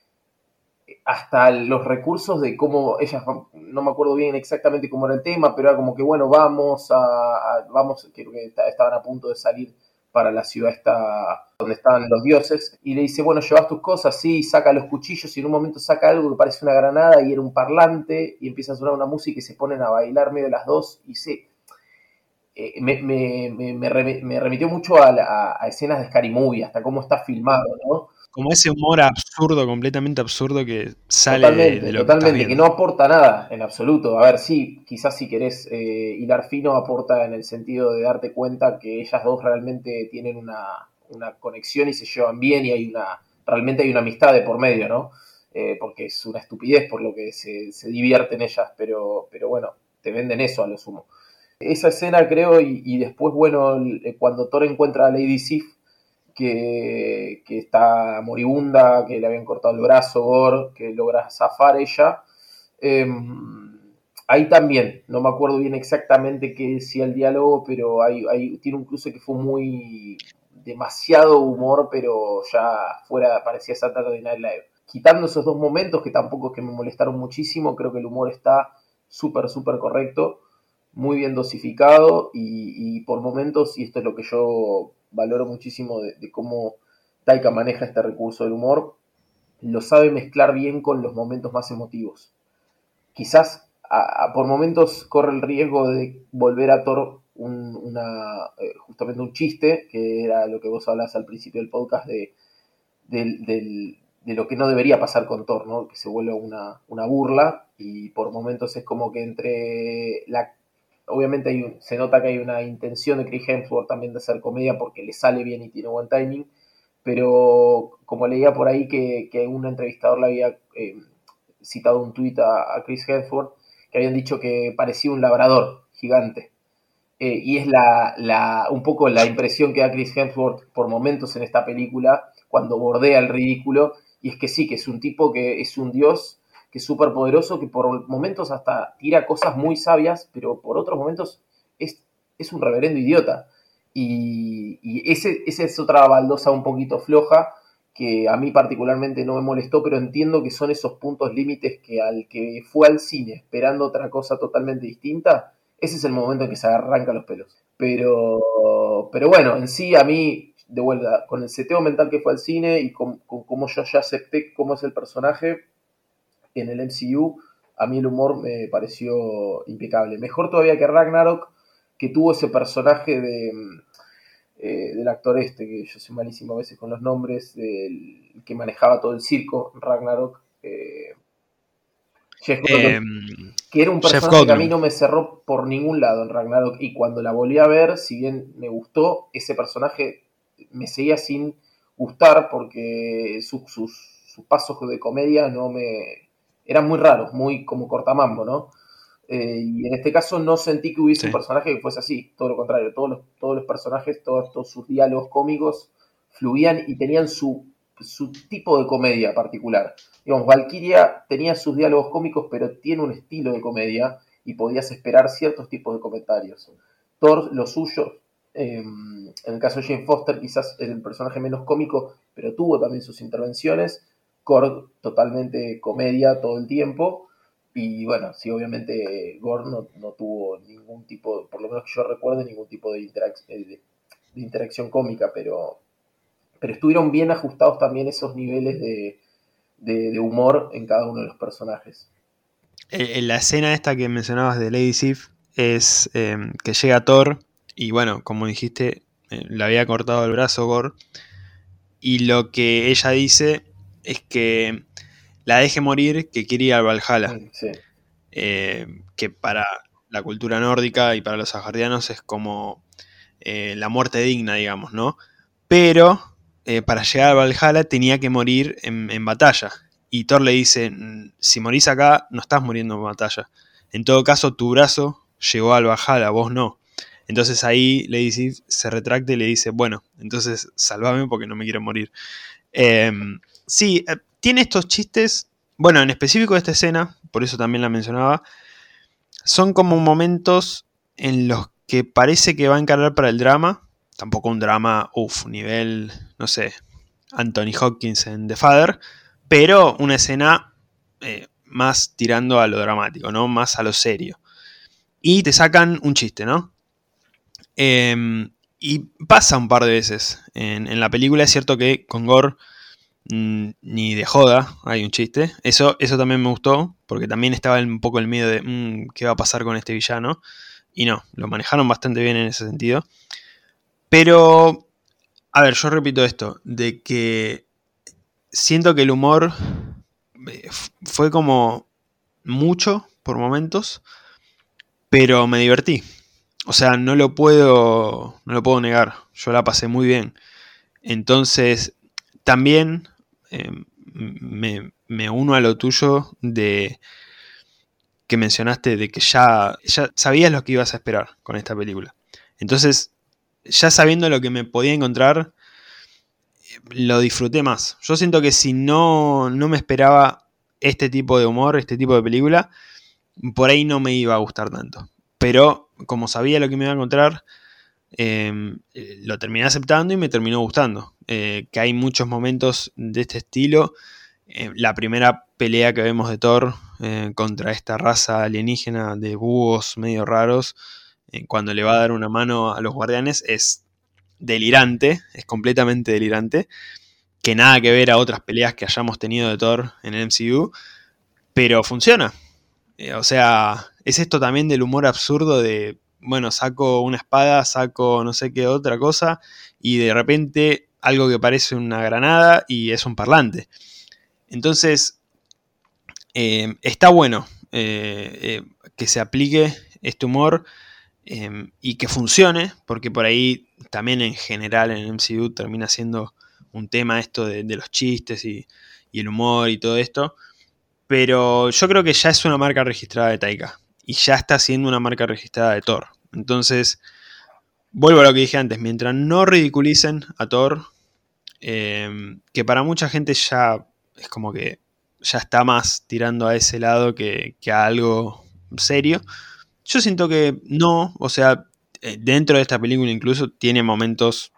hasta los recursos de cómo ellas, no me acuerdo bien exactamente cómo era el tema, pero era como que, bueno, vamos a, vamos, creo que estaban a punto de salir para la ciudad esta, donde estaban los dioses, y le dice, bueno, llevas tus cosas, sí, saca los cuchillos, y en un momento saca algo que parece una granada, y era un parlante, y empieza a sonar una música y se ponen a bailar medio las dos, y sí, eh, me, me, remitió mucho a, escenas de Scary Movie, hasta cómo está filmado, ¿no? Como ese humor absurdo, completamente absurdo que sale de, lo totalmente, que, no aporta nada en absoluto. A ver, sí, quizás si querés eh, hilar fino, aporta en el sentido de darte cuenta que ellas dos realmente tienen una, conexión y se llevan bien y hay una, realmente hay una amistad de por medio, ¿no? Eh, porque es una estupidez por lo que se, se divierten ellas, pero, pero bueno, te venden eso a lo sumo. Esa escena creo, y, después, bueno, eh, cuando Thor encuentra a Lady Sif, que, está moribunda, que le habían cortado el brazo, Gore, que logra zafar ella. Em, ahí también, no me acuerdo bien exactamente qué decía el diálogo, pero hay, tiene un cruce que fue muy demasiado humor, pero ya fuera, parecía Saturday Night Live. Quitando esos dos momentos que tampoco es que me molestaron muchísimo, creo que el humor está súper, súper correcto muy bien dosificado y, por momentos, y esto es lo que yo valoro muchísimo de, cómo Taika maneja este recurso del humor, lo sabe mezclar bien con los momentos más emotivos. Quizás por momentos corre el riesgo de volver a Thor una, eh, justamente un chiste, que era lo que vos hablas al principio del podcast de, de, lo que no debería pasar con Thor, ¿no? que se vuelve una, una burla y por momentos es como que entre la obviamente se nota que hay una intención de Chris Hemsworth también de hacer comedia porque le sale bien y tiene buen timing, pero como leía por ahí que, un entrevistador le había eh, citado un tuit a, Chris Hemsworth, que habían dicho que parecía un labrador gigante. Eh, y es la, un poco la impresión que da Chris Hemsworth por momentos en esta película, cuando bordea el ridículo, y es que sí, que es un tipo que es un dios que es súper poderoso, que por momentos hasta tira cosas muy sabias, pero por otros momentos es, un reverendo idiota. Y, ese, esa es otra baldosa un poquito floja, que a mí particularmente no me molestó, pero entiendo que son esos puntos límites que al que fue al cine esperando otra cosa totalmente distinta, ese es el momento en que se arranca los pelos. Pero, pero bueno, en sí a mí, de vuelta, con el seteo mental que fue al cine y con, con cómo yo ya acepté cómo es el personaje, en el MCU, a mí el humor me pareció impecable. Mejor todavía que Ragnarok, que tuvo ese personaje de, eh, del actor este, que yo soy malísimo a veces con los nombres, del, que manejaba todo el circo, Ragnarok. Eh, em, que era un personaje que a mí no me cerró por ningún lado en Ragnarok y cuando la volví a ver, si bien me gustó, ese personaje me seguía sin gustar porque sus, sus pasos de comedia no me, eran muy raros, muy como cortamambo, ¿no? Eh, y en este caso no sentí que hubiese un personaje que fuese así, todo lo contrario, todos los, todos los personajes, todos, sus diálogos cómicos fluían y tenían su, su tipo de comedia particular. Digamos, Valkyria tenía sus diálogos cómicos, pero tiene un estilo de comedia y podías esperar ciertos tipos de comentarios. Thor, lo suyo, em, en el caso de Jane Foster, quizás es el personaje menos cómico, pero tuvo también sus intervenciones. Korg totalmente comedia todo el tiempo. Y bueno, sí, obviamente Gore no, tuvo ningún tipo, por lo menos que yo recuerde, ningún tipo de, eh, de, interacción cómica, pero, pero estuvieron bien ajustados también esos niveles de, humor en cada uno de los personajes. En la escena esta que mencionabas de Lady Sif es em, que llega Thor y bueno, como dijiste, eh, le había cortado el brazo Gore y lo que ella dice es que la deje morir, que quiere ir al Valhalla. Eh, que para la cultura nórdica y para los asgardianos es como eh, la muerte digna, digamos, ¿no? Pero eh, para llegar al Valhalla tenía que morir en, batalla. Y Thor le dice, mm, si morís acá, no estás muriendo en batalla. En todo caso, tu brazo llegó al Valhalla, vos no. Entonces ahí le dice, se retracta y le dice, bueno, entonces salvame porque no me quiero morir. Sí, eh, tiene estos chistes, bueno, en específico esta escena, por eso también la mencionaba, son como momentos en los que parece que va a encarar para el drama. Tampoco un drama, uff, nivel, no sé, Anthony Hopkins en The Father. Pero una escena eh, más tirando a lo dramático, ¿no? Más a lo serio. Y te sacan un chiste, ¿no? Em, y pasa un par de veces. En, la película es cierto que con Gore mm, ni de joda hay un chiste. Eso, eso también me gustó, porque también estaba un poco el miedo de mm, qué va a pasar con este villano. Y no, lo manejaron bastante bien en ese sentido. Pero, a ver, yo repito esto, de que siento que el humor eh, fue como mucho por momentos, pero me divertí. O sea, no lo puedo, no lo puedo negar. Yo la pasé muy bien. Entonces, también me, me, uno a lo tuyo de que mencionaste de que ya, ya sabías lo que ibas a esperar con esta película. Entonces, ya sabiendo lo que me podía encontrar, lo disfruté más. Yo siento que si no, no me esperaba este tipo de humor, este tipo de película, por ahí no me iba a gustar tanto. Pero como sabía lo que me iba a encontrar, em, lo terminé aceptando y me terminó gustando. Eh, que hay muchos momentos de este estilo. Eh, la primera pelea que vemos de Thor eh, contra esta raza alienígena de búhos medio raros, cuando le va a dar una mano a los guardianes, es delirante, es completamente delirante, que nada que ver a otras peleas que hayamos tenido de Thor en el MCU, pero funciona. O sea, es esto también del humor absurdo de, bueno, saco una espada, saco no sé qué otra cosa, y de repente algo que parece una granada y es un parlante. Entonces, eh, está bueno eh, que se aplique este humor y que funcione, porque por ahí también en general en el MCU termina siendo un tema esto de, los chistes y, el humor y todo esto. Pero yo creo que ya es una marca registrada de Taika. Y ya está siendo una marca registrada de Thor. Entonces, vuelvo a lo que dije antes. Mientras no ridiculicen a Thor, em, que para mucha gente ya es como que ya está más tirando a ese lado que, a algo serio. Yo siento que no, o sea, eh, dentro de esta película incluso tiene momentos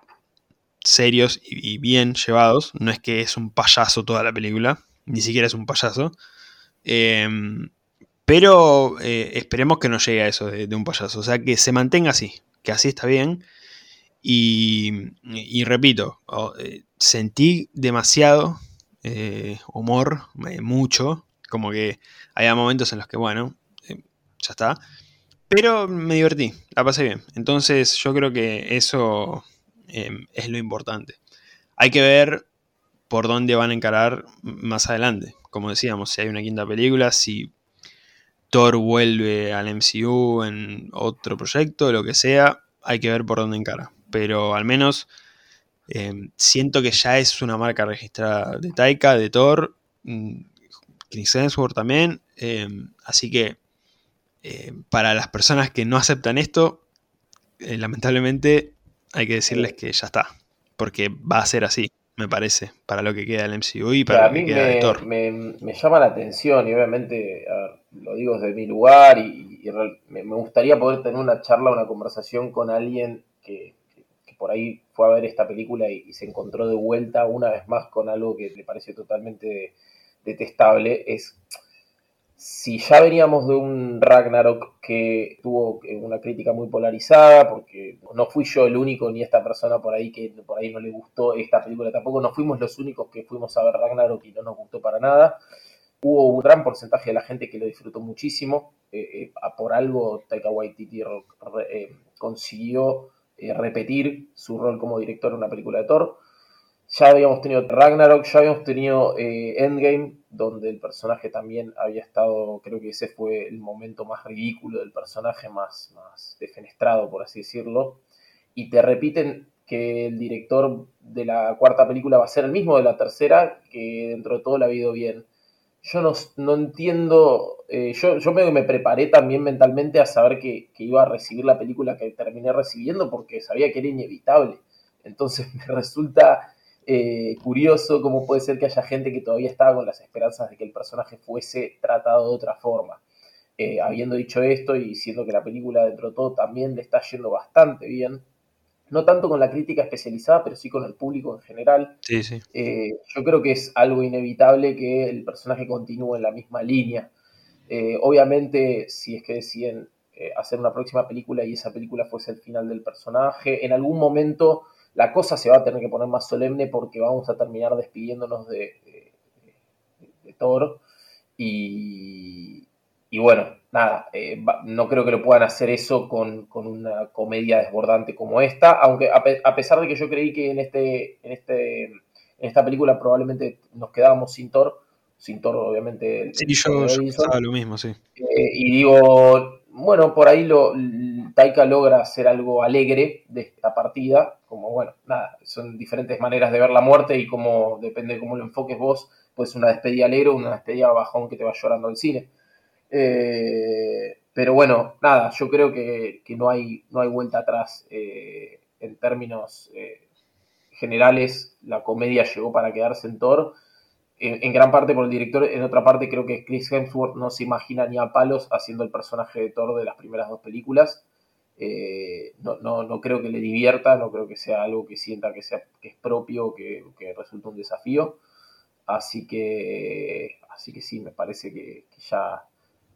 serios y, bien llevados. No es que es un payaso toda la película, ni siquiera es un payaso. Em, pero eh, esperemos que no llegue a eso de, un payaso. O sea, que se mantenga así, que así está bien. Y, repito, eh, sentí demasiado humor, mucho. Como que había momentos en los que, bueno, ya está. Pero me divertí, la pasé bien. Entonces yo creo que eso em, es lo importante. Hay que ver por dónde van a encarar más adelante. Como decíamos, si hay una quinta película, si Thor vuelve al MCU en otro proyecto, lo que sea, hay que ver por dónde encara. Pero al menos em, siento que ya es una marca registrada de Taika, de Thor, mm, Chris Hemsworth también. Em, así que eh, para las personas que no aceptan esto, eh, lamentablemente hay que decirles que ya está, porque va a ser así, me parece, para lo que queda del MCU y para lo que queda de Thor. Me, llama la atención y obviamente lo digo desde mi lugar y, me, gustaría poder tener una charla, una conversación con alguien que, por ahí fue a ver esta película y, se encontró de vuelta una vez más con algo que le parece totalmente detestable. Es si ya veníamos de un Ragnarok que tuvo una crítica muy polarizada, porque no fui yo el único ni esta persona por ahí que por ahí no le gustó esta película tampoco, no fuimos los únicos que fuimos a ver Ragnarok y no nos gustó para nada. Hubo un gran porcentaje de la gente que lo disfrutó muchísimo. Eh, eh, por algo Taika Waititi eh, consiguió repetir su rol como director en una película de Thor. Ya habíamos tenido Ragnarok, ya habíamos tenido Endgame, donde el personaje también había estado, creo que ese fue el momento más ridículo del personaje, más, más defenestrado, por así decirlo, y te repiten que el director de la cuarta película va a ser el mismo de la tercera, que dentro de todo la ha ido bien. Yo no, entiendo, eh, yo, yo me, preparé también mentalmente a saber que iba a recibir la película que terminé recibiendo porque sabía que era inevitable. Entonces me resulta eh, curioso cómo puede ser que haya gente que todavía estaba con las esperanzas de que el personaje fuese tratado de otra forma. eh, habiendo dicho esto y siendo que la película dentro de todo también le está yendo bastante bien, no tanto con la crítica especializada, pero sí con el público en general. Sí, sí. Eh, yo creo que es algo inevitable que el personaje continúe en la misma línea. Obviamente, si es que deciden hacer una próxima película y esa película fuese el final del personaje, en algún momento la cosa se va a tener que poner más solemne porque vamos a terminar despidiéndonos de, de Thor. Y, y bueno, nada, eh, no creo que lo puedan hacer eso con, una comedia desbordante como esta, aunque a, pesar de que yo creí que en, este, en, este, en esta película probablemente nos quedábamos sin Thor, sin Thor obviamente. Sí, yo, pensaba lo mismo, sí. Eh, y digo, bueno, por ahí lo, Taika logra hacer algo alegre de esta partida, como bueno, nada, son diferentes maneras de ver la muerte y como depende de cómo lo enfoques vos, pues una despedida alegre o una despedida bajón que te va llorando al cine. Eh, pero bueno, nada, yo creo que, no, hay, no hay vuelta atrás. Eh, en términos eh, generales, la comedia llegó para quedarse en Thor. En, gran parte por el director, en otra parte creo que Chris Hemsworth no se imagina ni a palos haciendo el personaje de Thor de las primeras dos películas. No, no, creo que le divierta, no creo que sea algo que sienta que, sea, que es propio, que, que resulta un desafío. Así que, así que sí, me parece que ya,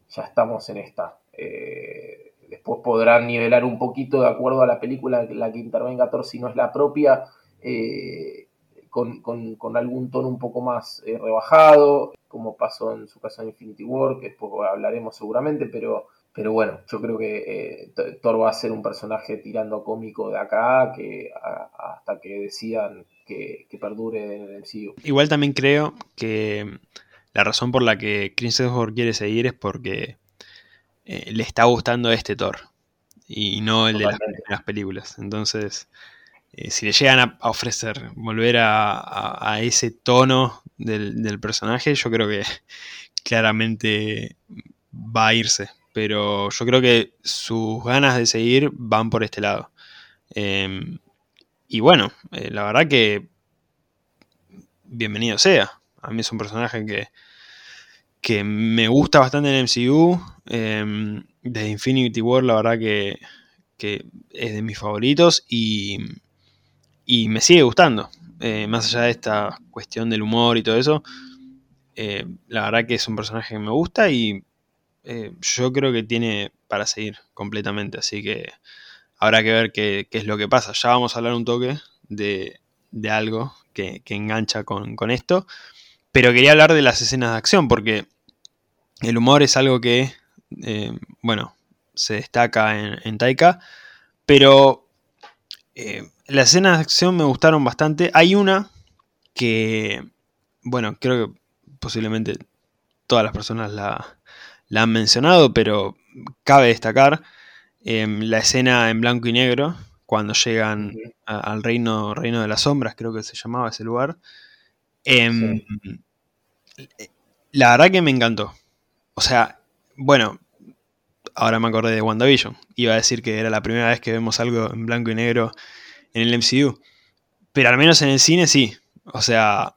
ya estamos en esta. Eh, después podrán nivelar un poquito de acuerdo a la película la que intervenga Thor si no es la propia, eh, con, algún tono un poco más eh, rebajado, como pasó en su caso en Infinity War, que después hablaremos seguramente, pero, pero bueno, yo creo que Thor va a ser un personaje tirando cómico de acá que hasta que decidan que, que, perdure en el MCU. Igual también creo que la razón por la que Chris Hemsworth quiere seguir es porque eh, le está gustando este Thor y no el de las películas. Entonces, eh, si le llegan a, ofrecer volver a, ese tono del, personaje, yo creo que claramente va a irse. Pero yo creo que sus ganas de seguir van por este lado. Em, y bueno, eh, la verdad que bienvenido sea. A mí es un personaje que, que me gusta bastante en MCU. Eh, desde Infinity War, la verdad que, es de mis favoritos y, y me sigue gustando. Eh, más allá de esta cuestión del humor y todo eso, eh, la verdad que es un personaje que me gusta y eh, yo creo que tiene para seguir completamente. Así que habrá que ver qué, es lo que pasa. Ya vamos a hablar un toque de, de algo que, que engancha con, con esto. Pero quería hablar de las escenas de acción, porque el humor es algo que, eh, bueno, se destaca en, Taika. Pero eh, las escenas de acción me gustaron bastante. Hay una que, bueno, creo que posiblemente todas las personas la, han mencionado, pero cabe destacar em, la escena en blanco y negro, cuando llegan al reino, reino de las sombras, creo que se llamaba ese lugar. Em, la verdad que me encantó. O sea, bueno, ahora me acordé de WandaVision. Iba a decir que era la primera vez que vemos algo en blanco y negro en el MCU. Pero al menos en el cine sí. O sea,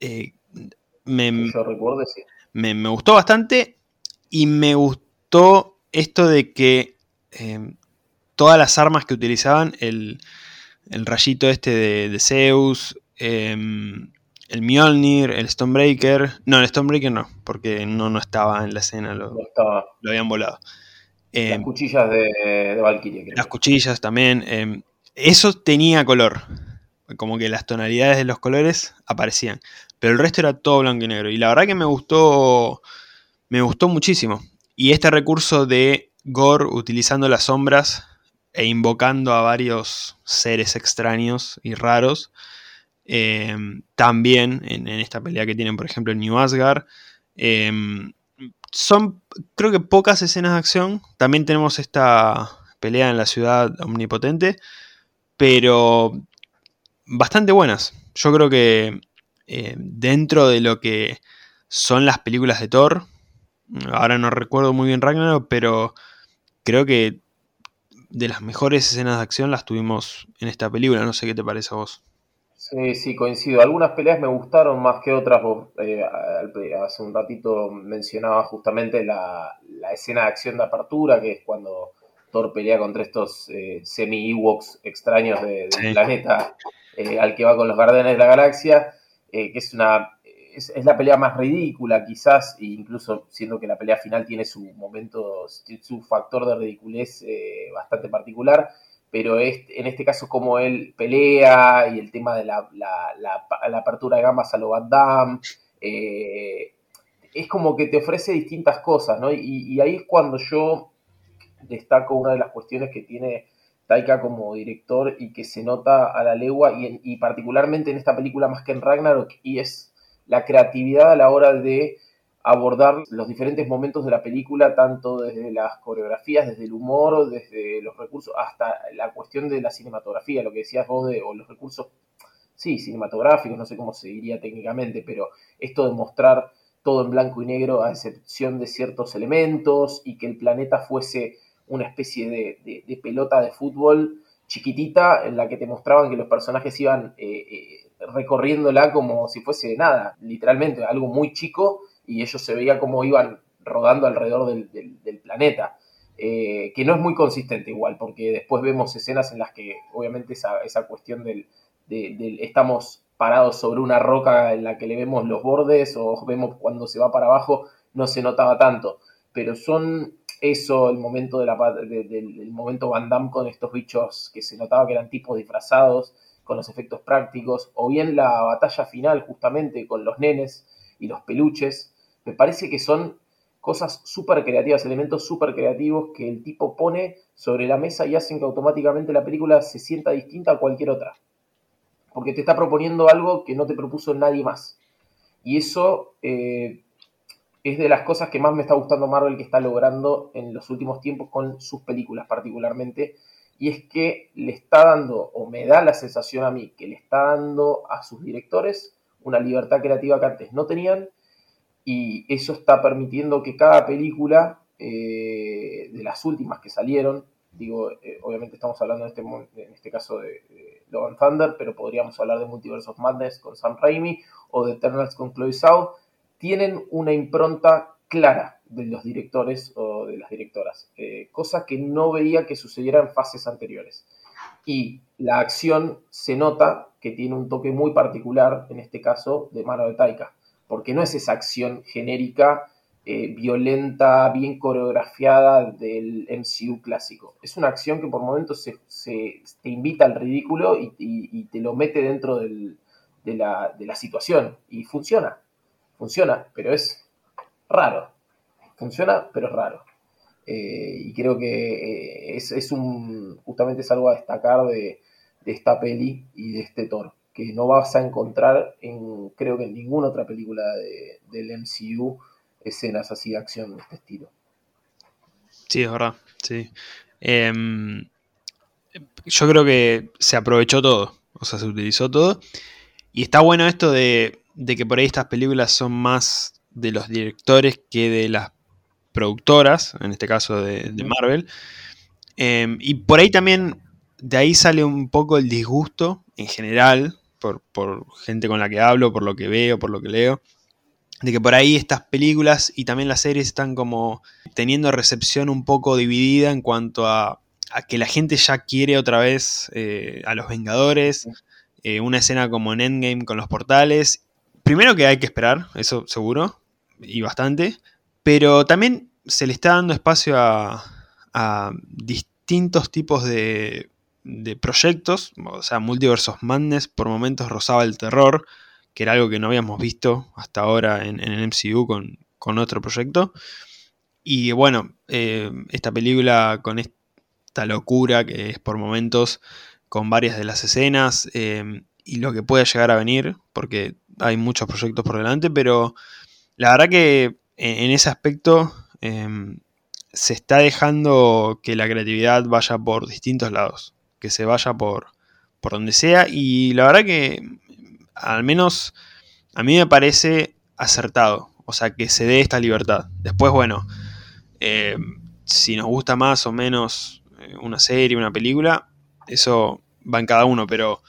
eh, me, me, gustó bastante y me gustó esto de que eh, todas las armas que utilizaban, el, rayito este de, Zeus, em, el Mjolnir, el Stonebreaker. No, el Stonebreaker no, porque no, no estaba en la escena, lo, lo habían volado. las em, cuchillas de, de Valkyrie, creo. Las cuchillas también. Em, eso tenía color. Como que las tonalidades de los colores aparecían. Pero el resto era todo blanco y negro. Y la verdad que me gustó. Me gustó muchísimo. Y este recurso de Gore utilizando las sombras e invocando a varios seres extraños y raros Em, también en, esta pelea que tienen, por ejemplo, en New Asgard. Em, son, creo que, pocas escenas de acción. También tenemos esta pelea en la ciudad omnipotente. Pero bastante buenas. Yo creo que eh, dentro de lo que son las películas de Thor, ahora no recuerdo muy bien Ragnarok, pero creo que de las mejores escenas de acción las tuvimos en esta película. No sé qué te parece a vos. Sí, sí, coincido. Algunas peleas me gustaron más que otras. Eh, hace un ratito mencionaba justamente la, escena de acción de apertura, que es cuando Thor pelea contra estos eh, semi-Ewoks extraños del planeta eh, al que va con los Guardianes de la Galaxia, que es una es, la pelea más ridícula, quizás, e incluso siendo que la pelea final tiene su momento, su factor de ridiculez bastante particular pero en este caso como él pelea y el tema de la, apertura de gamas a lo Van Damme, eh, es como que te ofrece distintas cosas, ¿no? Y, ahí es cuando yo destaco una de las cuestiones que tiene Taika como director y que se nota a la legua y, y particularmente en esta película más que en Ragnarok y es la creatividad a la hora de abordar los diferentes momentos de la película, tanto desde las coreografías, desde el humor, desde los recursos, hasta la cuestión de la cinematografía, lo que decías vos, de, o los recursos, sí, cinematográficos, no sé cómo se diría técnicamente, pero esto de mostrar todo en blanco y negro a excepción de ciertos elementos y que el planeta fuese una especie de, pelota de fútbol chiquitita en la que te mostraban que los personajes iban eh, eh, recorriéndola como si fuese nada, literalmente algo muy chico y ellos se veía como iban rodando alrededor del, planeta. Eh, que no es muy consistente igual, porque después vemos escenas en las que obviamente esa, esa cuestión del, estamos parados sobre una roca en la que le vemos los bordes o vemos cuando se va para abajo, no se notaba tanto. Pero son eso, el momento, de la, del momento Van Damme con estos bichos que se notaba que eran tipos disfrazados, con los efectos prácticos, o bien la batalla final justamente con los nenes y los peluches, me parece que son cosas súper creativas, elementos súper creativos que el tipo pone sobre la mesa y hacen que automáticamente la película se sienta distinta a cualquier otra. Porque te está proponiendo algo que no te propuso nadie más. Y eso eh, es de las cosas que más me está gustando Marvel que está logrando en los últimos tiempos con sus películas particularmente. Y es que le está dando, o me da la sensación a mí, que le está dando a sus directores una libertad creativa que antes no tenían y eso está permitiendo que cada película eh, de las últimas que salieron, digo, eh, obviamente estamos hablando en este, en este caso de, Logan Thunder, pero podríamos hablar de Multiverse of Madness con Sam Raimi o de Eternals con Chloe Zhao, tienen una impronta clara de los directores o de las directoras, eh, cosa que no veía que sucediera en fases anteriores. Y la acción se nota que tiene un toque muy particular, en este caso, de mano de Taika porque no es esa acción genérica, eh, violenta, bien coreografiada del MCU clásico. Es una acción que por momentos se, te invita al ridículo y, te lo mete dentro de, la, situación. Y funciona, funciona, pero es raro. Funciona, pero es raro. Eh, y creo que eh, es, un, justamente es algo a destacar de, de esta peli y de este Thor que no vas a encontrar en, creo que en ninguna otra película del MCU, escenas así de acción de este estilo. Sí, es verdad, sí. Em, yo creo que se aprovechó todo, o sea, se utilizó todo. Y está bueno esto de, que por ahí estas películas son más de los directores que de las productoras, en este caso de, Marvel. Em, y por ahí también, de ahí sale un poco el disgusto en general por, gente con la que hablo, por lo que veo, por lo que leo, de que por ahí estas películas y también las series están como teniendo recepción un poco dividida en cuanto a, que la gente ya quiere otra vez eh, a los Vengadores, eh, una escena como en Endgame con los portales. Primero que hay que esperar, eso seguro, y bastante, pero también se le está dando espacio a distintos tipos de proyectos, o sea, Multiverse of Madness por momentos rozaba el terror, que era algo que no habíamos visto hasta ahora en, el MCU con, otro proyecto. Y bueno, eh, esta película con esta locura que es por momentos con varias de las escenas eh, y lo que puede llegar a venir, porque hay muchos proyectos por delante, pero la verdad que en, ese aspecto eh, se está dejando que la creatividad vaya por distintos lados que se vaya por, por donde sea. Y la verdad que al menos a mí me parece acertado. O sea, que se dé esta libertad. Después, bueno, eh, si nos gusta más o menos eh, una serie, una película, eso va en cada uno, pero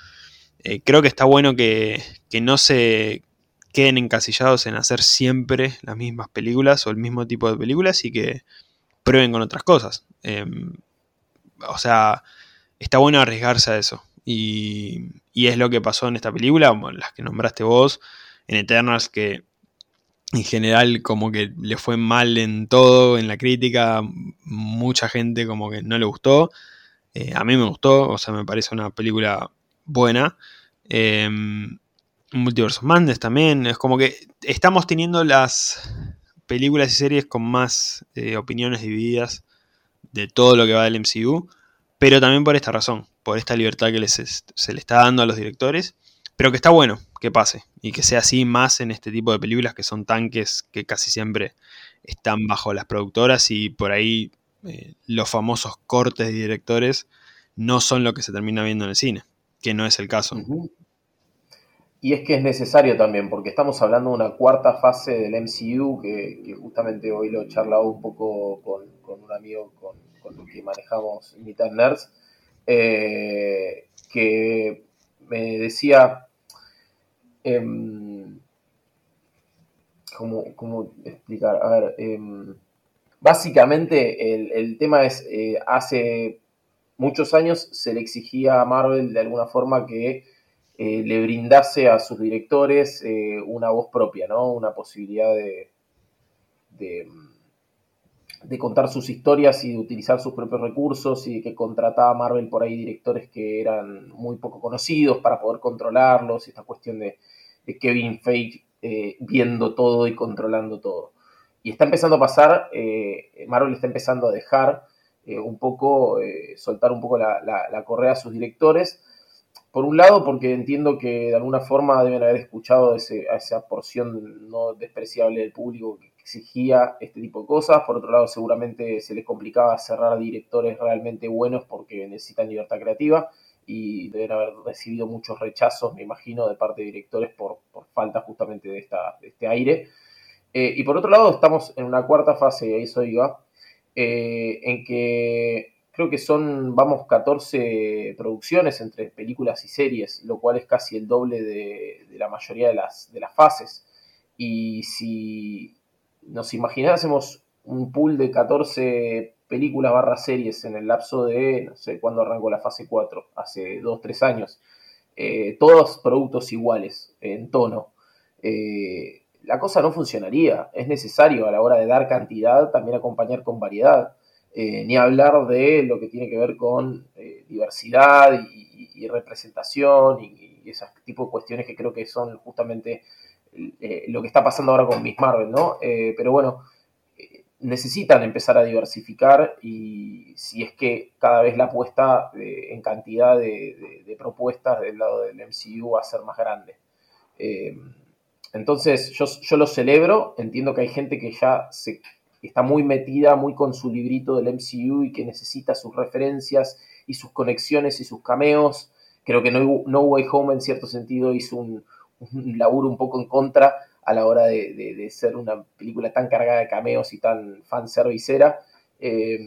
eh, creo que está bueno que, que, no se queden encasillados en hacer siempre las mismas películas o el mismo tipo de películas y que prueben con otras cosas. Em, o sea, está bueno arriesgarse a eso. Y, y, es lo que pasó en esta película, las que nombraste vos, en Eternals, que en general como que le fue mal en todo, en la crítica, mucha gente como que no le gustó. Eh, a mí me gustó, o sea, me parece una película buena. Eh, Multiverse of también, es como que estamos teniendo las películas y series con más eh, opiniones divididas de todo lo que va del MCU, pero también por esta razón, por esta libertad que se le está dando a los directores, pero que está bueno que pase y que sea así más en este tipo de películas que son tanques que casi siempre están bajo las productoras y por ahí eh, los famosos cortes de directores no son lo que se termina viendo en el cine, que no es el caso. Y es que es necesario también, porque estamos hablando de una cuarta fase del MCU, que, justamente hoy lo he charlado un poco con, un amigo con, el que manejamos Nerds, eh, que me decía, em, ¿cómo, explicar? A ver, em, básicamente el, el, tema es, eh, hace muchos años se le exigía a Marvel de alguna forma que eh, le brindase a sus directores eh, una voz propia, ¿no? Una posibilidad de, de, contar sus historias y de utilizar sus propios recursos y que contrataba a Marvel por ahí directores que eran muy poco conocidos para poder controlarlos, esta cuestión de, Kevin Feige eh, viendo todo y controlando todo. Y está empezando a pasar, Marvel está empezando a dejar un poco, soltar un poco la, la correa a sus directores, por un lado, porque entiendo que de alguna forma deben haber escuchado a esa porción no despreciable del público que exigía este tipo de cosas. Por otro lado, seguramente se les complicaba cerrar directores realmente buenos porque necesitan libertad creativa y deben haber recibido muchos rechazos, me imagino, de parte de directores por, falta justamente de, este aire. Eh, y por otro lado, estamos en una cuarta fase, y ahí eso iba, eh, en que creo que son, vamos, 14 producciones entre películas y series, lo cual es casi el doble de, la mayoría de las, de las fases. Y si nos imaginásemos un pool de 14 películas barra series en el lapso de, no sé cuándo arrancó la fase 4, hace 2, 3 años, eh, todos productos iguales en tono, eh, la cosa no funcionaría. Es necesario a la hora de dar cantidad también acompañar con variedad. Eh, ni hablar de lo que tiene que ver con eh, diversidad y, representación y, ese tipo de cuestiones que creo que son justamente eh, lo que está pasando ahora con Miss Marvel, ¿no? pero bueno, necesitan empezar a diversificar y si es que cada vez la apuesta en cantidad de, propuestas del lado del MCU va a ser más grande. entonces yo, yo lo celebro, entiendo que hay gente que ya se está muy metida, muy con su librito del MCU y que necesita sus referencias y sus conexiones y sus cameos. Creo que No, Way Home en cierto sentido hizo un, laburo un poco en contra a la hora de, ser una película tan cargada de cameos y tan fanservicera. Eh,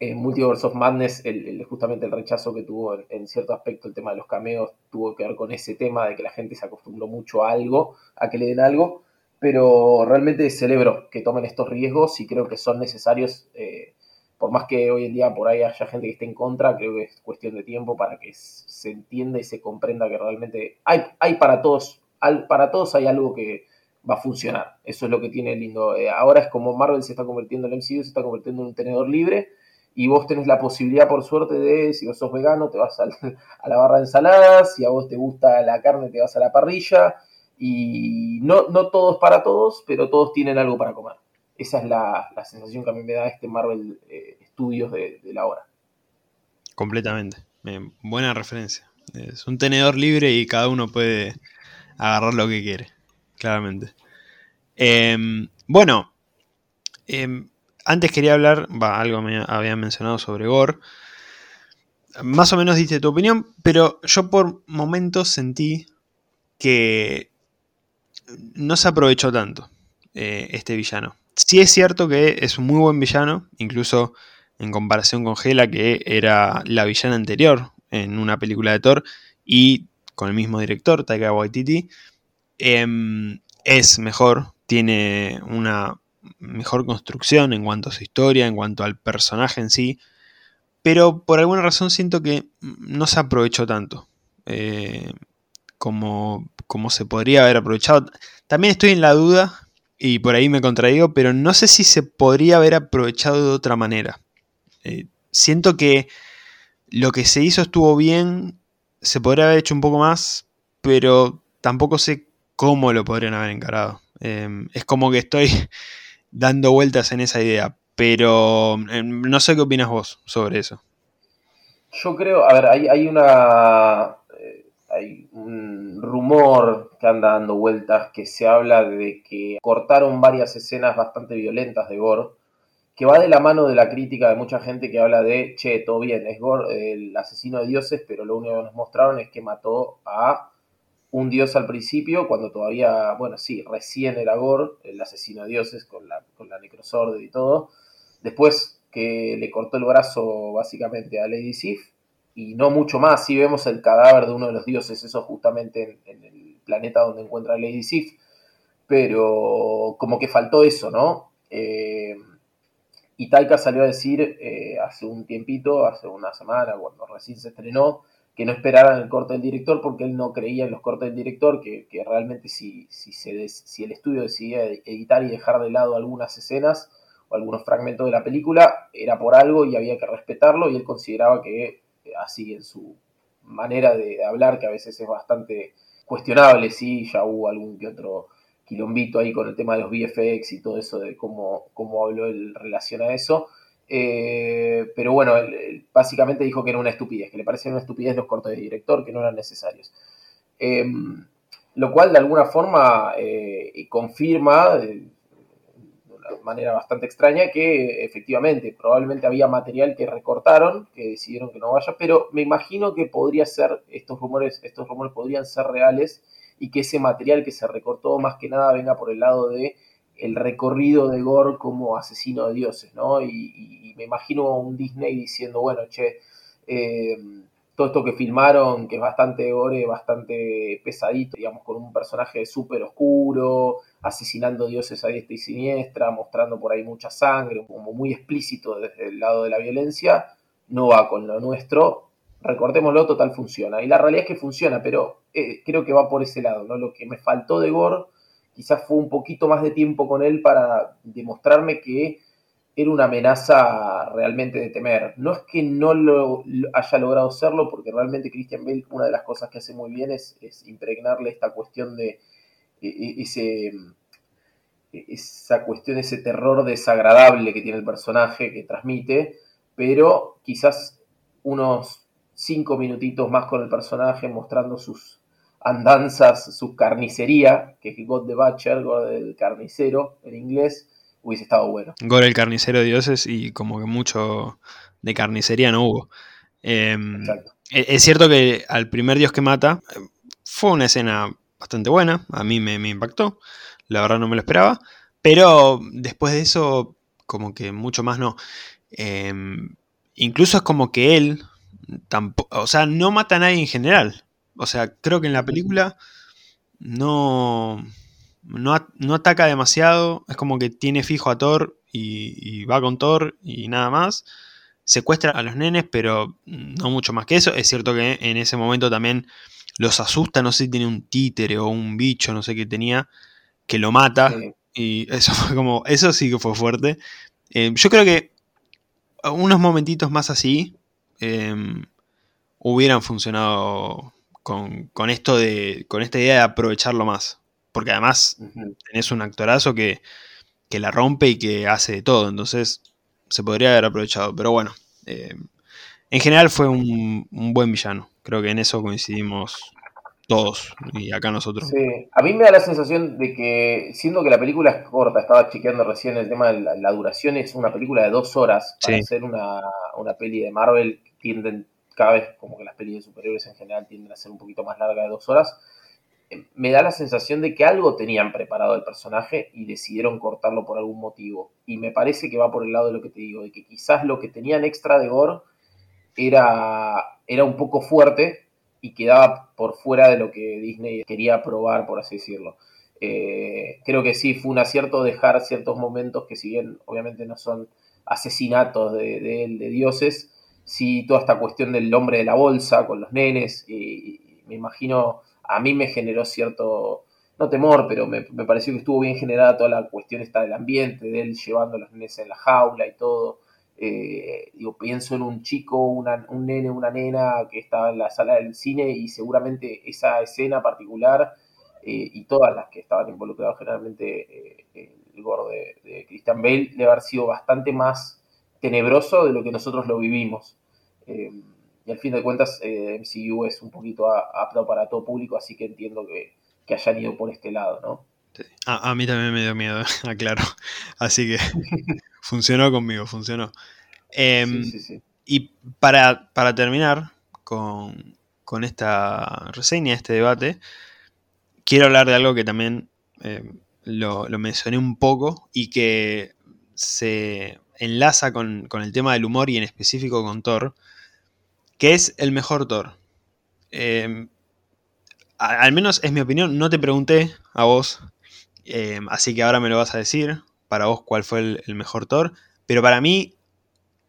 en Multiverse of Madness, justamente el rechazo que tuvo en, cierto aspecto el tema de los cameos tuvo que ver con ese tema de que la gente se acostumbró mucho a algo, a que le den algo pero realmente celebro que tomen estos riesgos y creo que son necesarios, eh, por más que hoy en día por ahí haya gente que esté en contra, creo que es cuestión de tiempo para que se entienda y se comprenda que realmente hay, hay para todos, para todos hay algo que va a funcionar, eso es lo que tiene lindo. Eh, ahora es como Marvel se está convirtiendo en MCU, se está convirtiendo en un tenedor libre, y vos tenés la posibilidad, por suerte, de, si vos sos vegano, te vas a, a la barra de ensaladas, si a vos te gusta la carne, te vas a la parrilla, y no, no todos para todos, pero todos tienen algo para comer. Esa es la, sensación que a mí me da este Marvel eh, Studios de, la hora. Completamente. buena referencia. Es un tenedor libre y cada uno puede agarrar lo que quiere, claramente. Em, bueno, em, antes quería hablar, va, algo me había mencionado sobre Gore. Más o menos diste tu opinión, pero yo por momentos sentí que no se aprovechó tanto eh, este villano. Sí es cierto que es un muy buen villano, incluso en comparación con Hela, que era la villana anterior en una película de Thor, y con el mismo director, Taika Waititi, em, es mejor, tiene una mejor construcción en cuanto a su historia, en cuanto al personaje en sí, pero por alguna razón siento que no se aprovechó tanto eh, como, como se podría haber aprovechado. También estoy en la duda, y por ahí me contradigo, pero no sé si se podría haber aprovechado de otra manera. Eh, siento que lo que se hizo estuvo bien, se podría haber hecho un poco más, pero tampoco sé cómo lo podrían haber encarado. Em, es como que estoy dando vueltas en esa idea, pero em, no sé qué opinas vos sobre eso. Yo creo, a ver, hay, una. Hay un rumor que anda dando vueltas que se habla de que cortaron varias escenas bastante violentas de Gore, que va de la mano de la crítica de mucha gente que habla de, che, todo bien, es Gore el asesino de dioses, pero lo único que nos mostraron es que mató a un dios al principio, cuando todavía, bueno, sí, recién era Gore, el asesino de dioses, con la, con la y todo. Después que le cortó el brazo básicamente a Lady Sif, y no mucho más. Sí vemos el cadáver de uno de los dioses, eso justamente en, el planeta donde encuentra Lady Sif, pero como que faltó eso, ¿no? Eh, y Taika salió a decir eh, hace un tiempito, hace una semana, cuando recién se estrenó, que no esperaran el corte del director porque él no creía en los cortes del director, que, realmente si, si, se si el estudio decidía editar y dejar de lado algunas escenas o algunos fragmentos de la película, era por algo y había que respetarlo y él consideraba que así en su manera de, hablar, que a veces es bastante cuestionable, sí, ya hubo algún que otro quilombito ahí con el tema de los VFX y todo eso de cómo, cómo habló en relación a eso, eh, pero bueno, básicamente dijo que era una estupidez, que le parecían una estupidez los cortes de director, que no eran necesarios. Em, lo cual de alguna forma eh, confirma, una manera bastante extraña, que efectivamente probablemente había material que recortaron, que decidieron que no vaya, pero me imagino que podría ser, estos rumores, estos rumores podrían ser reales y que ese material que se recortó más que nada venga por el lado de el recorrido de Gore como asesino de dioses, ¿no? Y, me imagino un Disney diciendo, bueno, che, eh, todo esto que filmaron, que es bastante gore, bastante pesadito, digamos, con un personaje súper oscuro, asesinando dioses a diestra y siniestra, mostrando por ahí mucha sangre, como muy explícito desde el lado de la violencia, no va con lo nuestro. Recordémoslo, total funciona. Y la realidad es que funciona, pero eh, creo que va por ese lado. Lo que me faltó de Gore quizás fue un poquito más de tiempo con él para demostrarme que era una amenaza realmente de temer. No es que no lo, haya logrado serlo, porque realmente Christian Bale, una de las cosas que hace muy bien es, impregnarle esta cuestión de e, e, ese, e, esa cuestión, ese terror desagradable que tiene el personaje, que transmite, pero quizás unos cinco minutitos más con el personaje mostrando sus, andanzas, su carnicería, que es God the Butcher, God el carnicero en inglés, hubiese estado bueno. God el carnicero de dioses y como que mucho de carnicería no hubo. Em, e, es cierto que al primer dios que mata fue una escena bastante buena, a mí me, impactó, la verdad no me lo esperaba, pero después de eso como que mucho más no. Em, incluso es como que él, tampoco, o sea, no mata a nadie en general. O sea, creo que en la película no, no, ataca demasiado. Es como que tiene fijo a Thor y, va con Thor y nada más. Secuestra a los nenes, pero no mucho más que eso. Es cierto que en ese momento también los asusta. No sé si tiene un títere o un bicho, no sé qué tenía, que lo mata. Y eso fue como. Eso sí que fue fuerte. Eh, yo creo que unos momentitos más así eh, hubieran funcionado con, esto de, con esta idea de aprovecharlo más. Porque además tenés un actorazo que, que, la rompe y que hace de todo. Entonces se podría haber aprovechado. Pero bueno, eh, en general fue un, buen villano. Creo que en eso coincidimos todos y acá nosotros. Sí, a mí me da la sensación de que, siendo que la película es corta, estaba chequeando recién el tema de la, duración, es una película de dos horas. Para ser una, una peli de Marvel, tienden cada vez como que las pelis de superhéroes en general tienden a ser un poquito más largas de dos horas, me da la sensación de que algo tenían preparado el personaje y decidieron cortarlo por algún motivo. Y me parece que va por el lado de lo que te digo, de que quizás lo que tenían extra de gore era, era un poco fuerte y quedaba por fuera de lo que Disney quería probar, por así decirlo. Eh, creo que sí, fue un acierto dejar ciertos momentos que si bien obviamente no son asesinatos de, de, dioses, sí toda esta cuestión del hombre de la bolsa con los nenes, y, me imagino, a mí me generó cierto, no temor, pero me, pareció que estuvo bien generada toda la cuestión esta del ambiente, de él llevando a los nenes en la jaula y todo. Eh, digo, pienso en un chico, un nene, una nena que estaba en la sala del cine y seguramente esa escena particular eh, y todas las que estaban involucradas generalmente eh, el gordo de, Christian Bale debe haber sido bastante más tenebroso de lo que nosotros lo vivimos. Y al fin de cuentas, MCU es un poquito apto para todo público, así que entiendo que, que hayan ido por este lado, ¿no? A, mí también me dio miedo, aclaro. Así que funcionó conmigo, funcionó. Em, y para, terminar con, esta reseña, este debate, quiero hablar de algo que también em, lo, mencioné un poco y que se enlaza con, el tema del humor y en específico con Thor, que es el mejor Thor. Em, al menos es mi opinión, no te pregunté a vos eh, así que ahora me lo vas a decir, para vos cuál fue el, mejor Thor. Pero para mí,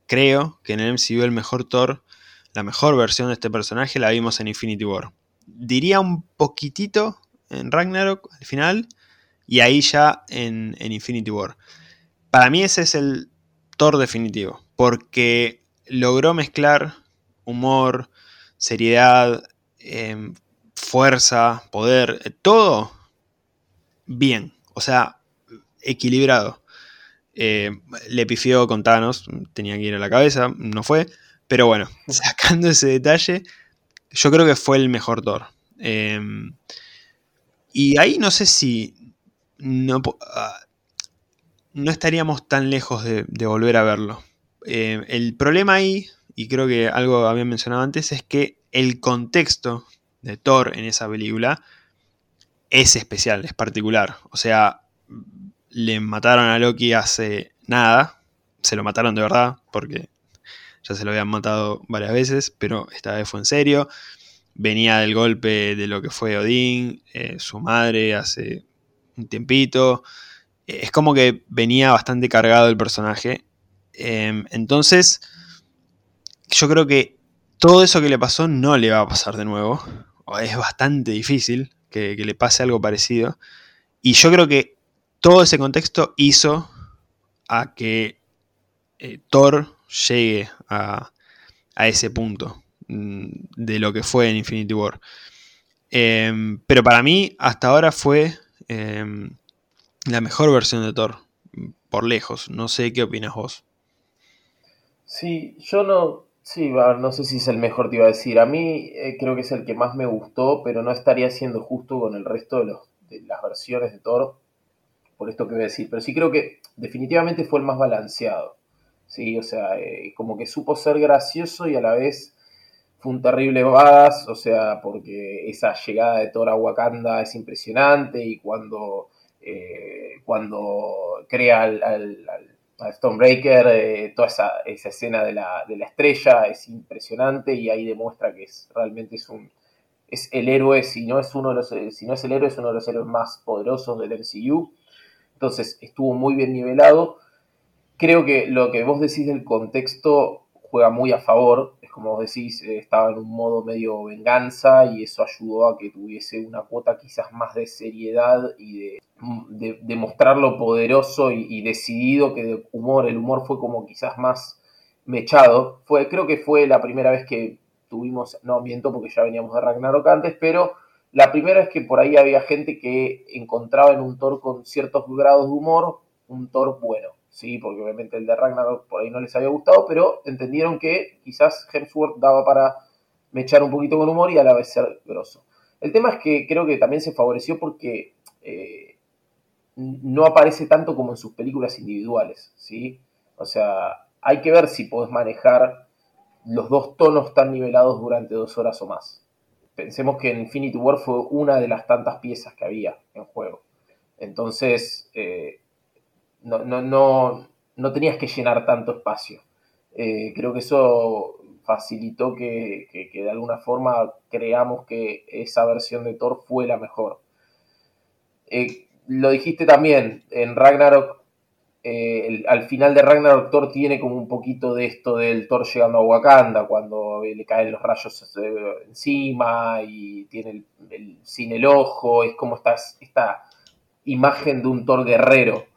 creo que en el MCU el mejor Thor, la mejor versión de este personaje la vimos en Infinity War. Diría un poquitito en Ragnarok al final y ahí ya en, Infinity War. Para mí ese es el Thor definitivo, porque logró mezclar humor, seriedad, em, fuerza, poder, todo bien, o sea, equilibrado. Eh, le pifió con Thanos, tenía que ir a la cabeza, no fue. Pero bueno, sacando ese detalle, yo creo que fue el mejor Thor. Em, y ahí no sé si no, ah, no estaríamos tan lejos de, volver a verlo. Em, el problema ahí, y creo que algo había mencionado antes, es que el contexto de Thor en esa película es especial, es particular. O sea, le mataron a Loki hace nada. Se lo mataron de verdad, porque ya se lo habían matado varias veces, pero esta vez fue en serio. Venía del golpe de lo que fue Odín, eh, su madre hace un tiempito. Es como que venía bastante cargado el personaje. Em, entonces, yo creo que todo eso que le pasó no le va a pasar de nuevo. Es bastante difícil que, le pase algo parecido. Y yo creo que todo ese contexto hizo a que eh, Thor llegue a, ese punto mm, de lo que fue en Infinity War. Em, pero para mí, hasta ahora fue em, la mejor versión de Thor, por lejos. No sé qué opinas vos. Sí, yo no, Sí, no sé si es el mejor, te iba a decir. A mí eh, creo que es el que más me gustó, pero no estaría siendo justo con el resto de, los, de las versiones de Thor, por esto que voy a decir. Pero sí creo que definitivamente fue el más balanceado. Sí, o sea, eh, como que supo ser gracioso y a la vez fue un terrible badass, o sea, porque esa llegada de Thor a Wakanda es impresionante y cuando, eh, cuando crea al a Stonebreaker, eh, toda esa, escena de la, estrella es impresionante y ahí demuestra que es realmente es un es el héroe, si no es uno de los si no es el héroe, es uno de los héroes más poderosos del MCU. Entonces estuvo muy bien nivelado. Creo que lo que vos decís del contexto juega muy a favor. Como vos decís, eh, estaba en un modo medio venganza y eso ayudó a que tuviese una cuota quizás más de seriedad y de de, mostrar lo poderoso y, decidido que de humor, el humor fue como quizás más mechado. Fue, creo que fue la primera vez que tuvimos, no miento porque ya veníamos de Ragnarok antes, pero la primera vez que por ahí había gente que encontraba en un Thor con ciertos grados de humor un Thor bueno, ¿sí? Porque obviamente el de Ragnarok por ahí no les había gustado, pero entendieron que quizás Hemsworth daba para mechar un poquito con humor y a la vez ser grosso. El tema es que creo que también se favoreció porque eh, no aparece tanto como en sus películas individuales, ¿sí? O sea, hay que ver si podés manejar los dos tonos tan nivelados durante dos horas o más. Pensemos que Infinity War fue una de las tantas piezas que había en juego. Entonces, eh, no, no, no, tenías que llenar tanto espacio. Eh, creo que eso facilitó que, de alguna forma creamos que esa versión de Thor fue la mejor. Eh, lo dijiste también, en Ragnarok, eh, al final de Ragnarok Thor tiene como un poquito de esto del Thor llegando a Wakanda, cuando le caen los rayos encima y tiene el, sin el ojo, es como esta, esta imagen de un Thor guerrero.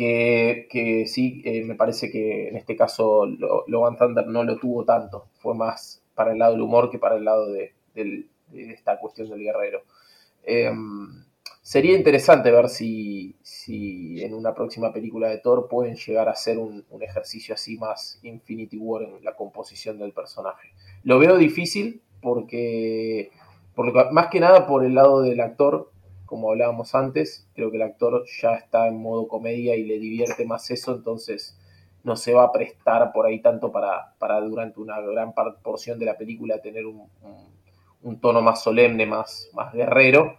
Que, sí, me parece que en este caso Logan Thunder no lo tuvo tanto, fue más para el lado del humor que para el lado de, esta cuestión del guerrero. Em, sería interesante ver si, si, en una próxima película de Thor pueden llegar a hacer un, ejercicio así más Infinity War en la composición del personaje. Lo veo difícil porque, más que nada por el lado del actor, como hablábamos antes, creo que el actor ya está en modo comedia y le divierte más eso, entonces no se va a prestar por ahí tanto para, para durante una gran porción de la película tener un, tono más solemne, más, más guerrero,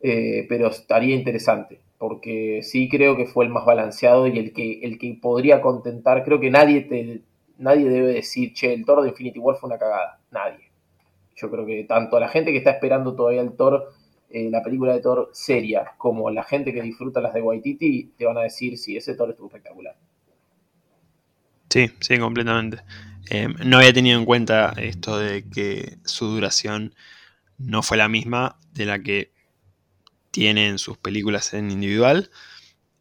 eh, pero estaría interesante, porque sí creo que fue el más balanceado y el que, el que podría contentar, creo que nadie, te, nadie debe decir, che, el Thor de Infinity War fue una cagada, nadie. Yo creo que tanto la gente que está esperando todavía el Thor, eh, la película de Thor seria, como la gente que disfruta las de Waititi, te van a decir, sí, ese Thor estuvo espectacular. Sí, sí, completamente. Eh, no había tenido en cuenta esto de que su duración no fue la misma de la que tiene en sus películas en individual.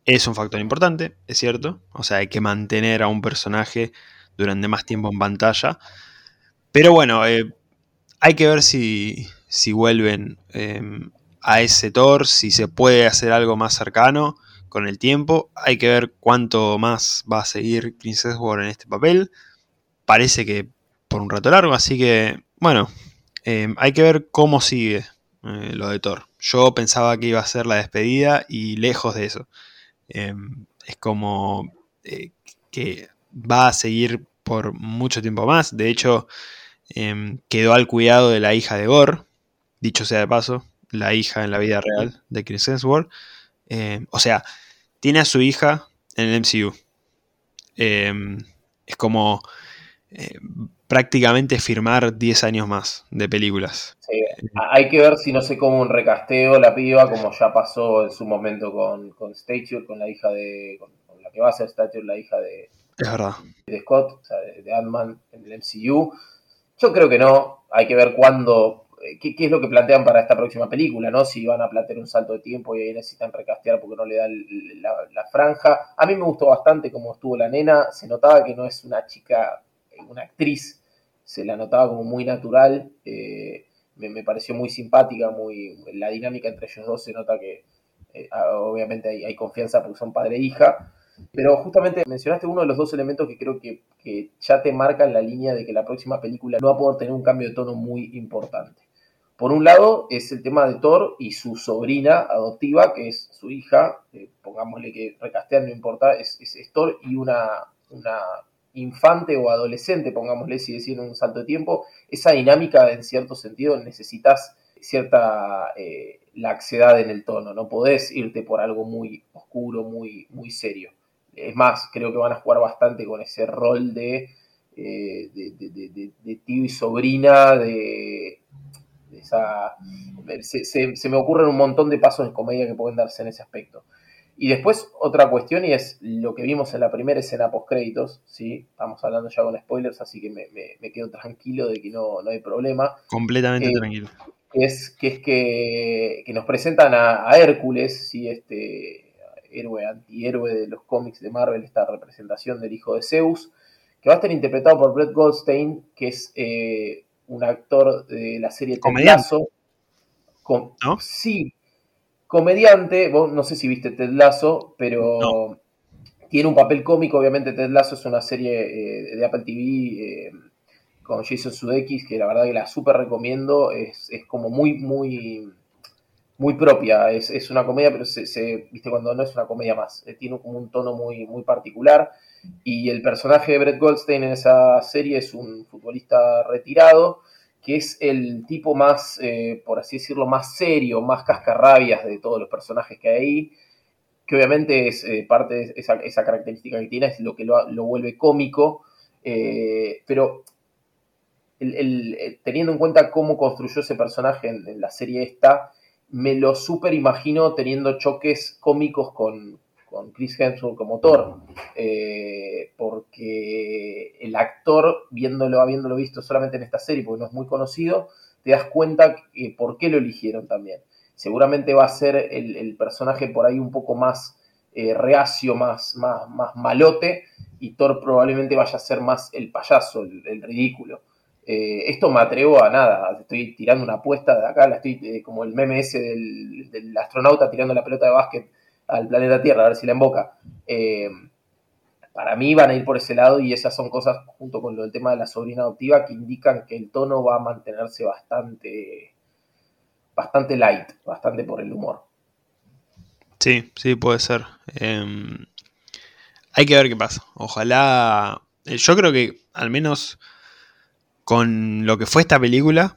Es un factor importante, es cierto. O sea, hay que mantener a un personaje durante más tiempo en pantalla. Pero bueno, eh, hay que ver si, si vuelven eh, a ese Thor, si se puede hacer algo más cercano con el tiempo. Hay que ver cuánto más va a seguir Chris Hemsworth en este papel. Parece que por un rato largo, así que bueno, eh, hay que ver cómo sigue eh, lo de Thor. Yo pensaba que iba a ser la despedida y lejos de eso. Eh, es como que va a seguir por mucho tiempo más. De hecho, quedó al cuidado de la hija de Gore, dicho sea de paso, la hija en la vida real de Chris Hemsworth. o sea, tiene a su hija en el MCU. Em, es como eh, prácticamente firmar 10 años más de películas. Sí, hay que ver si no sé cómo un recasteo la piba, como ya pasó en su momento con, con Stature, con la hija de. Con, la que va a ser Stature, la hija de. Es verdad. De Scott, o sea, de, de Ant-Man en el MCU. Yo creo que no. Hay que ver cuándo eh, qué, es lo que plantean para esta próxima película, ¿no? Si van a plantear un salto de tiempo y ahí necesitan recastear porque no le dan la, franja. A mí me gustó bastante cómo estuvo la nena, se notaba que no es una chica, una actriz, se la notaba como muy natural, eh, me, pareció muy simpática, muy la dinámica entre ellos dos se nota que eh, obviamente hay, confianza porque son padre e hija. Pero justamente mencionaste uno de los dos elementos que creo que, que, ya te marcan la línea de que la próxima película no va a poder tener un cambio de tono muy importante. Por un lado es el tema de Thor y su sobrina adoptiva, que es su hija, eh, pongámosle que recastean, no importa, es, Thor y una, infante o adolescente, pongámosle si decir un salto de tiempo. Esa dinámica, en cierto sentido, necesitas cierta eh, laxedad en el tono, no podés irte por algo muy oscuro, muy, muy serio. Es más, creo que van a jugar bastante con ese rol de, eh, de tío y sobrina, de se, me ocurren un montón de pasos de comedia que pueden darse en ese aspecto. Y después otra cuestión y es lo que vimos en la primera escena post créditos, ¿sí? Estamos hablando ya con spoilers, así que me, quedo tranquilo de que no, hay problema. Completamente eh, tranquilo. Es que es que, nos presentan a, Hércules, ¿sí? Este héroe antihéroe de los cómics de Marvel, esta representación del hijo de Zeus, que va a estar interpretado por Brett Goldstein, que es eh, un actor de la serie Ted Sí, comediante. Vos no sé si viste Ted Lasso, pero tiene un papel cómico. Obviamente, Ted Lasso es una serie eh, de Apple TV eh, con Jason Sudeikis que la verdad que la súper recomiendo. Es, como muy, muy, muy propia. Es, una comedia, pero se, viste cuando no es una comedia más. Eh, tiene un tono muy, muy particular. Y el personaje de Brett Goldstein en esa serie es un futbolista retirado, que es el tipo más, eh, por así decirlo, más serio, más cascarrabias de todos los personajes que hay ahí, que obviamente es eh, parte de esa, característica que tiene, es lo que lo, vuelve cómico, eh, pero teniendo en cuenta cómo construyó ese personaje en, la serie esta, me lo super imagino teniendo choques cómicos con, con Chris Hemsworth como Thor, eh, porque el actor, viéndolo, habiéndolo visto solamente en esta serie, porque no es muy conocido, te das cuenta por qué lo eligieron también. Seguramente va a ser el, personaje por ahí un poco más eh, reacio, más, más, más, malote, y Thor probablemente vaya a ser más el payaso, el ridículo. Eh, esto me atrevo a nada, estoy tirando una apuesta de acá, la estoy eh, como el meme ese del, astronauta tirando la pelota de básquet al planeta Tierra, a ver si la emboca. Eh, para mí van a ir por ese lado y esas son cosas, junto con lo del tema de la sobrina adoptiva, que indican que el tono va a mantenerse bastante, bastante light, bastante por el humor. Sí, sí, puede ser. Em, hay que ver qué pasa. Ojalá. Yo creo que al menos con lo que fue esta película,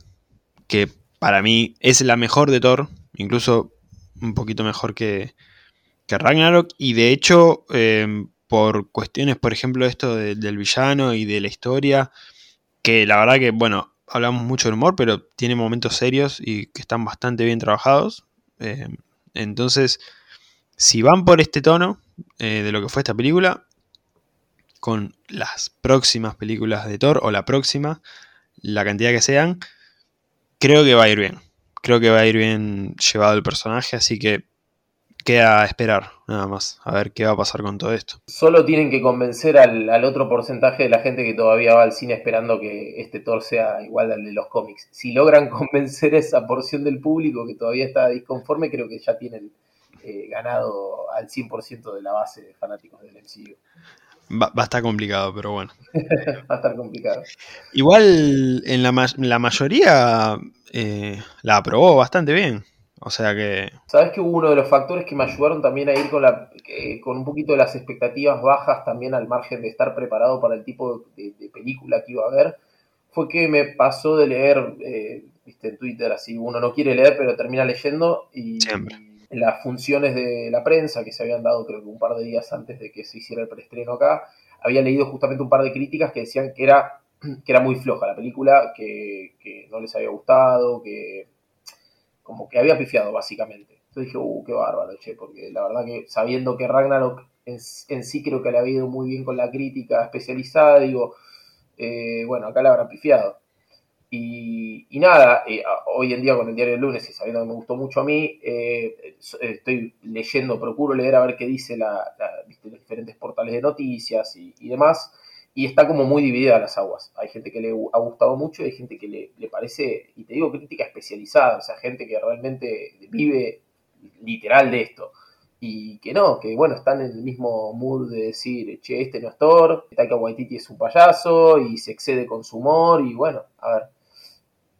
que para mí es la mejor de Thor, incluso un poquito mejor que, que Ragnarok, y de hecho, em, por cuestiones, por ejemplo, esto del villano y de la historia, que la verdad que, bueno, hablamos mucho del humor, pero tiene momentos serios y que están bastante bien trabajados. Em, entonces, si van por este tono eh, de lo que fue esta película, con las próximas películas de Thor o la próxima, la cantidad que sean, creo que va a ir bien. Creo que va a ir bien llevado el personaje, así que queda esperar, nada más, a ver qué va a pasar con todo esto. Solo tienen que convencer al, otro porcentaje de la gente que todavía va al cine esperando que este Thor sea igual al de los cómics. Si logran convencer a esa porción del público que todavía está disconforme, creo que ya tienen eh, ganado al 100% de la base de fanáticos del MCU. Va, a estar complicado, pero bueno. va a estar complicado. Igual en la, la mayoría eh, la aprobó bastante bien. O sea que. Sabes que uno de los factores que me ayudaron también a ir con, la, con un poquito de las expectativas bajas, también al margen de estar preparado para el tipo de, película que iba a ver, fue que me pasó de leer, eh, viste, en Twitter, así uno no quiere leer, pero termina leyendo y, las funciones de la prensa que se habían dado creo que un par de días antes de que se hiciera el preestreno acá, había leído justamente un par de críticas que decían que era, que era muy floja la película, que, no les había gustado, que como que había pifiado básicamente. Entonces dije, uh, qué bárbaro, che, porque la verdad que sabiendo que Ragnarok en, sí creo que le había ido muy bien con la crítica especializada, digo, eh, bueno, acá la habrá pifiado. Y, nada, eh, hoy en día con el diario del lunes y sabiendo que me gustó mucho a mí, eh, estoy leyendo, procuro leer a ver qué dice la, los diferentes portales de noticias y, demás, y está como muy dividida las aguas. Hay gente que le ha gustado mucho y hay gente que le, le parece, y te digo crítica especializada, o sea, gente que realmente vive literal de esto y que no, que bueno, están en el mismo mood de decir, che, este no es Thor, Taika Waititi es un payaso y se excede con su humor y bueno, a ver,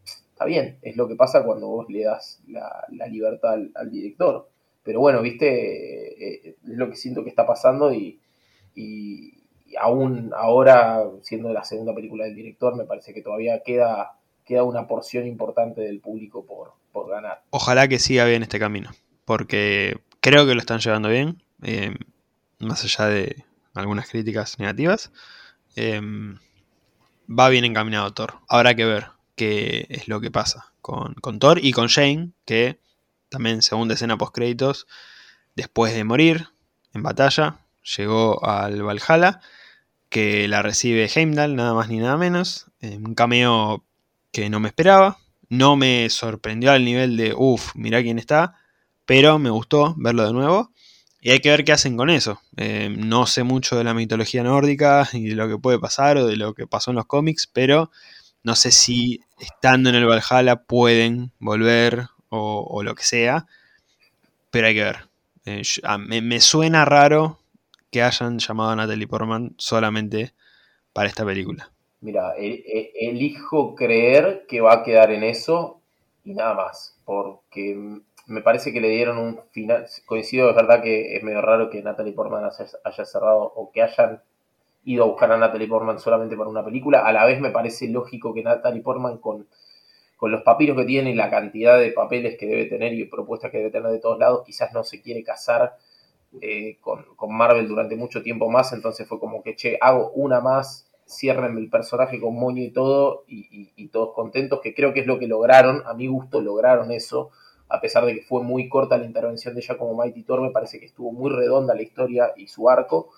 está bien, es lo que pasa cuando vos le das la, libertad al, director. Pero bueno, viste, eh, es lo que siento que está pasando y, aún ahora, siendo la segunda película del director, me parece que todavía queda, queda una porción importante del público por, por ganar. Ojalá que siga bien este camino, porque creo que lo están llevando bien, eh, más allá de algunas críticas negativas. Eh, va bien encaminado Thor. Habrá que ver qué es lo que pasa con, Thor y con Jane, que también segunda escena post créditos, después de morir en batalla, llegó al Valhalla, que la recibe Heimdall, nada más ni nada menos, un cameo que no me esperaba, no me sorprendió al nivel de, uff, mira quién está, pero me gustó verlo de nuevo. Y hay que ver qué hacen con eso. Eh, no sé mucho de la mitología nórdica y de lo que puede pasar o de lo que pasó en los cómics, pero no sé si estando en el Valhalla pueden volver o, lo que sea, pero hay que ver. Eh, me, suena raro que hayan llamado a Natalie Portman solamente para esta película. Mira, e, e, elijo creer que va a quedar en eso y nada más, porque me parece que le dieron un final. Coincido, es verdad que es medio raro que Natalie Portman haya cerrado o que hayan ido a buscar a Natalie Portman solamente para una película. A la vez me parece lógico que Natalie Portman con, con los papiros que tiene y la cantidad de papeles que debe tener y propuestas que debe tener de todos lados, quizás no se quiere casar eh, con, Marvel durante mucho tiempo más, entonces fue como que, che, hago una más, cierren el personaje con moño y todo, y, todos contentos, que creo que es lo que lograron, a mi gusto lograron eso, a pesar de que fue muy corta la intervención de ella como Mighty Thor, me parece que estuvo muy redonda la historia y su arco.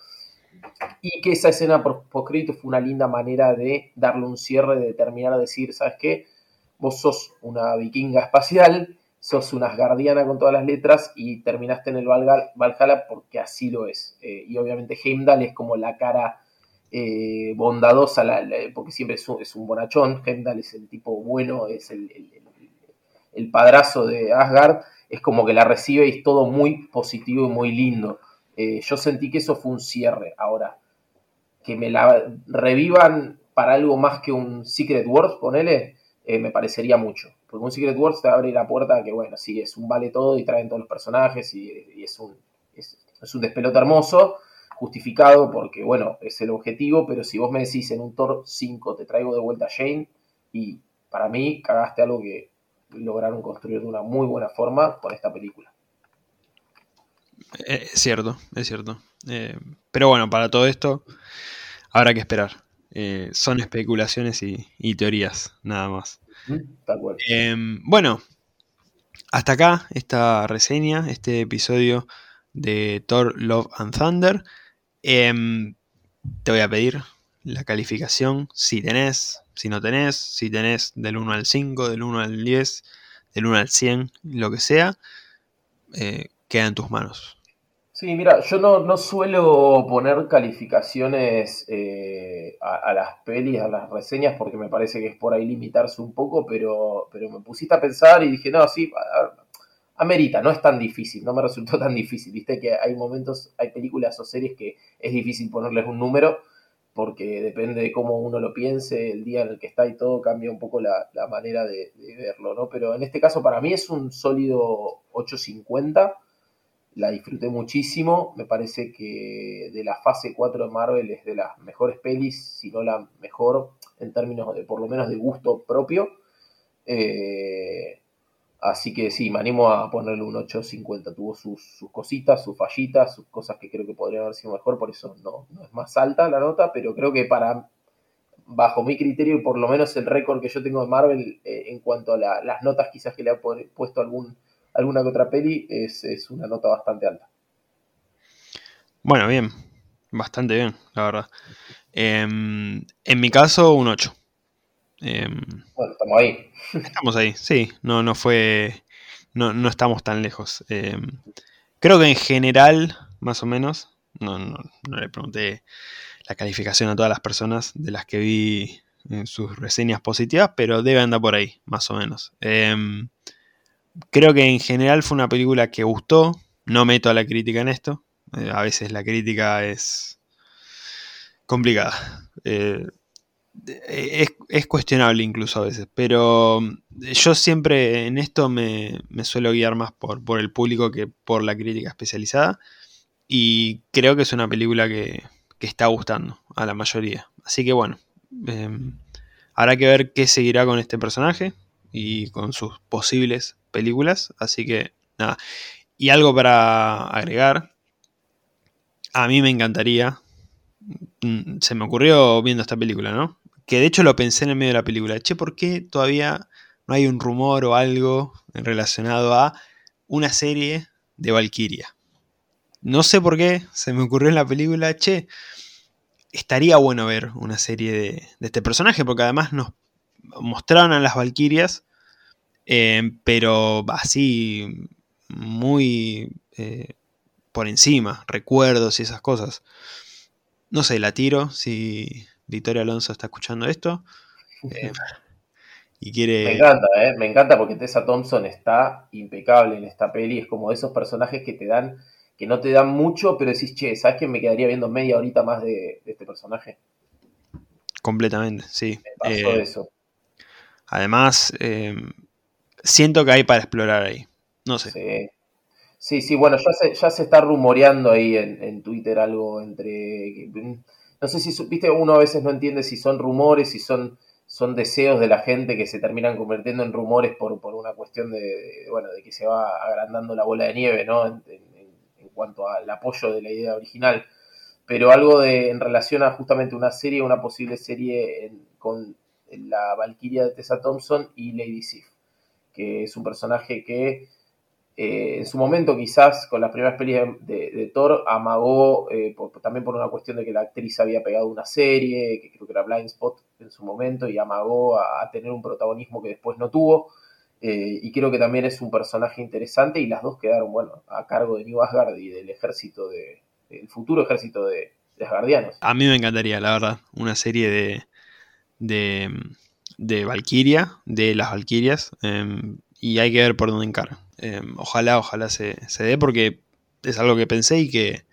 Y que esa escena post-crédito fue una linda manera de darle un cierre, de terminar a decir, ¿sabes qué? Vos sos una vikinga espacial, sos una guardiana con todas las letras y terminaste en el Valhalla porque así lo es. Eh, y obviamente Heimdall es como la cara eh, bondadosa, porque siempre es un, bonachón. Heimdall es el tipo bueno, es el, padrazo de Asgard. Es como que la recibe y es todo muy positivo y muy lindo. Eh, yo sentí que eso fue un cierre. Ahora, que me la revivan para algo más que un Secret Wars, ponele, me parecería mucho. Porque un Secret Wars te abre la puerta a que, bueno, sí, es un vale todo y traen todos los personajes y, es, un, es, un despelote hermoso, justificado porque, bueno, es el objetivo, pero si vos me decís en un Thor 5 te traigo de vuelta a Shane y para mí cagaste algo que lograron construir de una muy buena forma con esta película. Eh, es cierto, es cierto. Eh, pero bueno, para todo esto habrá que esperar. Eh, son especulaciones y, teorías, nada más. Em, bueno, hasta acá esta reseña, este episodio de Thor, Love and Thunder. Em, te voy a pedir la calificación, si tenés, si no tenés, si tenés del 1 al 5, del 1 al 10, del 1 al 100, lo que sea, queda en tus manos. Sí, mira, yo no, suelo poner calificaciones eh, a, las pelis, a las reseñas, porque me parece que es por ahí limitarse un poco, pero, pero me pusiste a pensar y dije, no, sí, amerita, no es tan difícil, no me resultó tan difícil. Viste que hay momentos, hay películas o series que es difícil ponerles un número, porque depende de cómo uno lo piense, el día en el que está y todo, cambia un poco la, manera de, de verlo, ¿no? Pero en este caso para mí es un sólido 850 la disfruté muchísimo. Me parece que de la fase 4 de Marvel es de las mejores pelis, si no la mejor en términos de por lo menos de gusto propio. Eh, así que sí, me animo a ponerle un 8.50. Tuvo sus, cositas, sus fallitas, sus cosas que creo que podrían haber sido mejor, por eso no, es más alta la nota, pero creo que para bajo mi criterio y por lo menos el récord que yo tengo de Marvel eh, en cuanto a las notas quizás que le ha puesto algún alguna que otra peli, es, una nota bastante alta. Bueno, bien, bastante bien, la verdad. Em, en mi caso, un 8. Em, bueno, estamos ahí. Estamos ahí, sí, no, no fue, no, no estamos tan lejos. Em, creo que en general, más o menos, no, no, no, le pregunté la calificación a todas las personas de las que vi en sus reseñas positivas, pero debe andar por ahí, más o menos creo que en general fue una película que gustó. No meto a la crítica en esto. Eh, a veces la crítica es complicada. Eh, es, cuestionable incluso a veces. Pero yo siempre en esto me, suelo guiar más por, por, el público que por la crítica especializada. Y creo que es una película que, está gustando a la mayoría. Así que bueno. Em, habrá que ver qué seguirá con este personaje y con sus posibles películas. Así que nada. Y algo para agregar. A mí me encantaría. Mm, se me ocurrió viendo esta película, ¿no? Que de hecho lo pensé en el medio de la película. Che, ¿por qué todavía no hay un rumor o algo relacionado a una serie de Valkyria? No sé por qué se me ocurrió en la película, che, estaría bueno ver una serie de, de este personaje, porque además nos mostraron a las Valkyrias eh, pero así, muy eh, por encima, recuerdos y esas cosas. No sé, la tiro si Victoria Alonso está escuchando esto. Eh, y quiere... Me encanta, me encanta porque Tessa Thompson está impecable en esta peli. Es como esos personajes que te dan, que no te dan mucho, pero decís, che, ¿sabes que me quedaría viendo media horita más de, este personaje? Completamente, sí. pasó eso. Además, siento que hay para explorar ahí. No sé. Sí, sí, bueno, ya se, ya se está rumoreando ahí en, Twitter algo entre... No sé si, viste, uno a veces no entiende si son rumores, si son, son deseos de la gente que se terminan convirtiendo en rumores por, por una cuestión de, bueno, de que se va agrandando la bola de nieve, ¿no? En, cuanto al apoyo de la idea original. Pero algo de, en relación a justamente una serie, una posible serie con la Valkyria de Tessa Thompson y Lady Sif que es un personaje que en su momento quizás con las primeras pelis de, Thor amagó, también por una cuestión de que la actriz había pegado una serie, que creo que era Blind Spot en su momento, y amagó a tener un protagonismo que después no tuvo. Eh, y creo que también es un personaje interesante y las dos quedaron, bueno, a cargo de New Asgard y del ejército de, del futuro ejército de, de Asgardianos. A mí me encantaría, la verdad, una serie de, de, de Valkyria, de las Valkyrias, em, y hay que ver por dónde encara. Em, ojalá, ojalá se, se dé porque es algo que pensé y que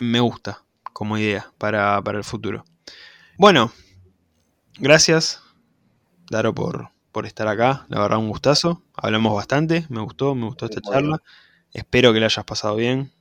me gusta como idea para, para el futuro. Bueno, gracias, Daro, por, por estar acá. La verdad, un gustazo. Hablamos bastante, me gustó, me gustó esta charla. Espero que la hayas pasado bien.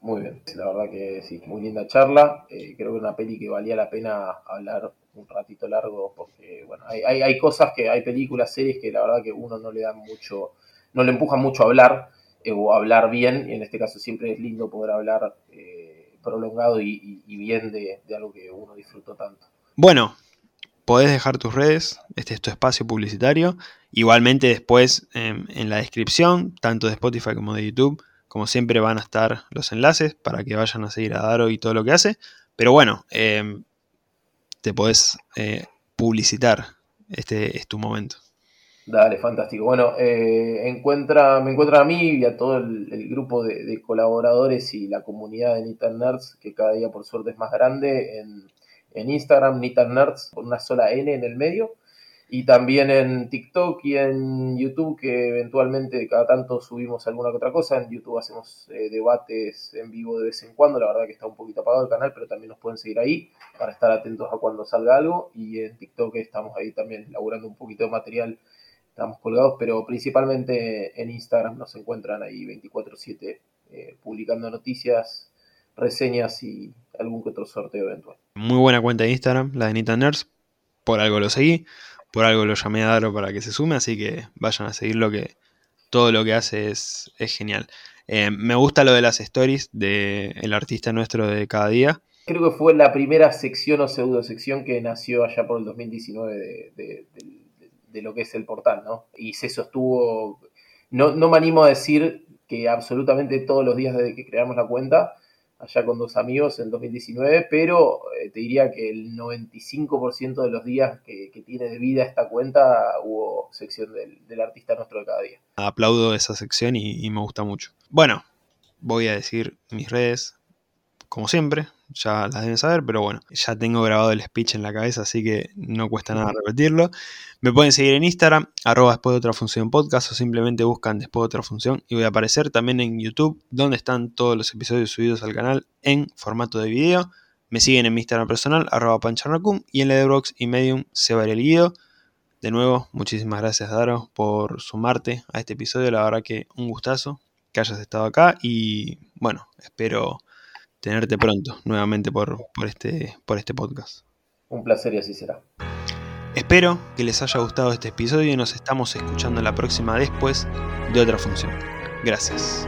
Muy bien, la verdad que sí, muy linda charla. Eh, creo que una peli que valía la pena hablar un ratito largo porque, bueno, hay, hay, cosas que, hay películas, series que la verdad que uno no le da mucho, no le empuja mucho a hablar eh, o hablar bien. Y en este caso siempre es lindo poder hablar eh, prolongado y, bien de, de algo que uno disfrutó tanto. Bueno, podés dejar tus redes, este es tu espacio publicitario. Igualmente después em, en la descripción, tanto de Spotify como de YouTube, como siempre van a estar los enlaces para que vayan a seguir a Daro y todo lo que hace. Pero bueno, em, te podés eh, publicitar, este es tu momento. Dale, fantástico. Bueno, eh, encuentra, me encuentra a mí y a todo el, grupo de, colaboradores y la comunidad de Nitan Nerds, que cada día por suerte es más grande, en en Instagram, Nitan Nerds, con una sola N en el medio. Y también en TikTok y en YouTube, que eventualmente cada tanto subimos alguna que otra cosa. En YouTube hacemos eh, debates en vivo de vez en cuando. La verdad que está un poquito apagado el canal, pero también nos pueden seguir ahí para estar atentos a cuando salga algo. Y en TikTok estamos ahí también laburando un poquito de material. Estamos colgados, pero principalmente en Instagram nos encuentran ahí 24/7 eh, publicando noticias, reseñas y algún que otro sorteo eventual. Muy buena cuenta de Instagram, la de Nita Nerds. Por algo lo seguí, por algo lo llamé a Daro para que se sume, así que vayan a seguir lo que todo lo que hace es, es genial. Eh, me gusta lo de las stories del artista nuestro de cada día. Creo que fue la primera sección o pseudo sección que nació allá por el 2019 de, de, lo que es el portal, ¿no? Y se sostuvo, no, no me animo a decir que absolutamente todos los días desde que creamos la cuenta, allá con dos amigos en 2019, pero eh, te diría que el 95% de los días que, tiene de vida esta cuenta hubo sección del, artista nuestro de cada día. Aplaudo esa sección y me gusta mucho. Bueno, voy a decir mis redes, como siempre, ya las deben saber, pero bueno, ya tengo grabado el speech en la cabeza, así que no cuesta nada repetirlo. Me pueden seguir en Instagram, arroba después de otra función podcast, o simplemente buscan después de otra función y voy a aparecer también en YouTube, donde están todos los episodios subidos al canal en formato de video. Me siguen en mi Instagram personal, arroba pancharnacum, y en Brox y Medium se va el guido. De nuevo, muchísimas gracias Daro por sumarte a este episodio, la verdad que un gustazo que hayas estado acá y bueno, espero tenerte pronto nuevamente por, por, este, por este podcast. Un placer y así será. Espero que les haya gustado este episodio y nos estamos escuchando la próxima después de otra función. Gracias.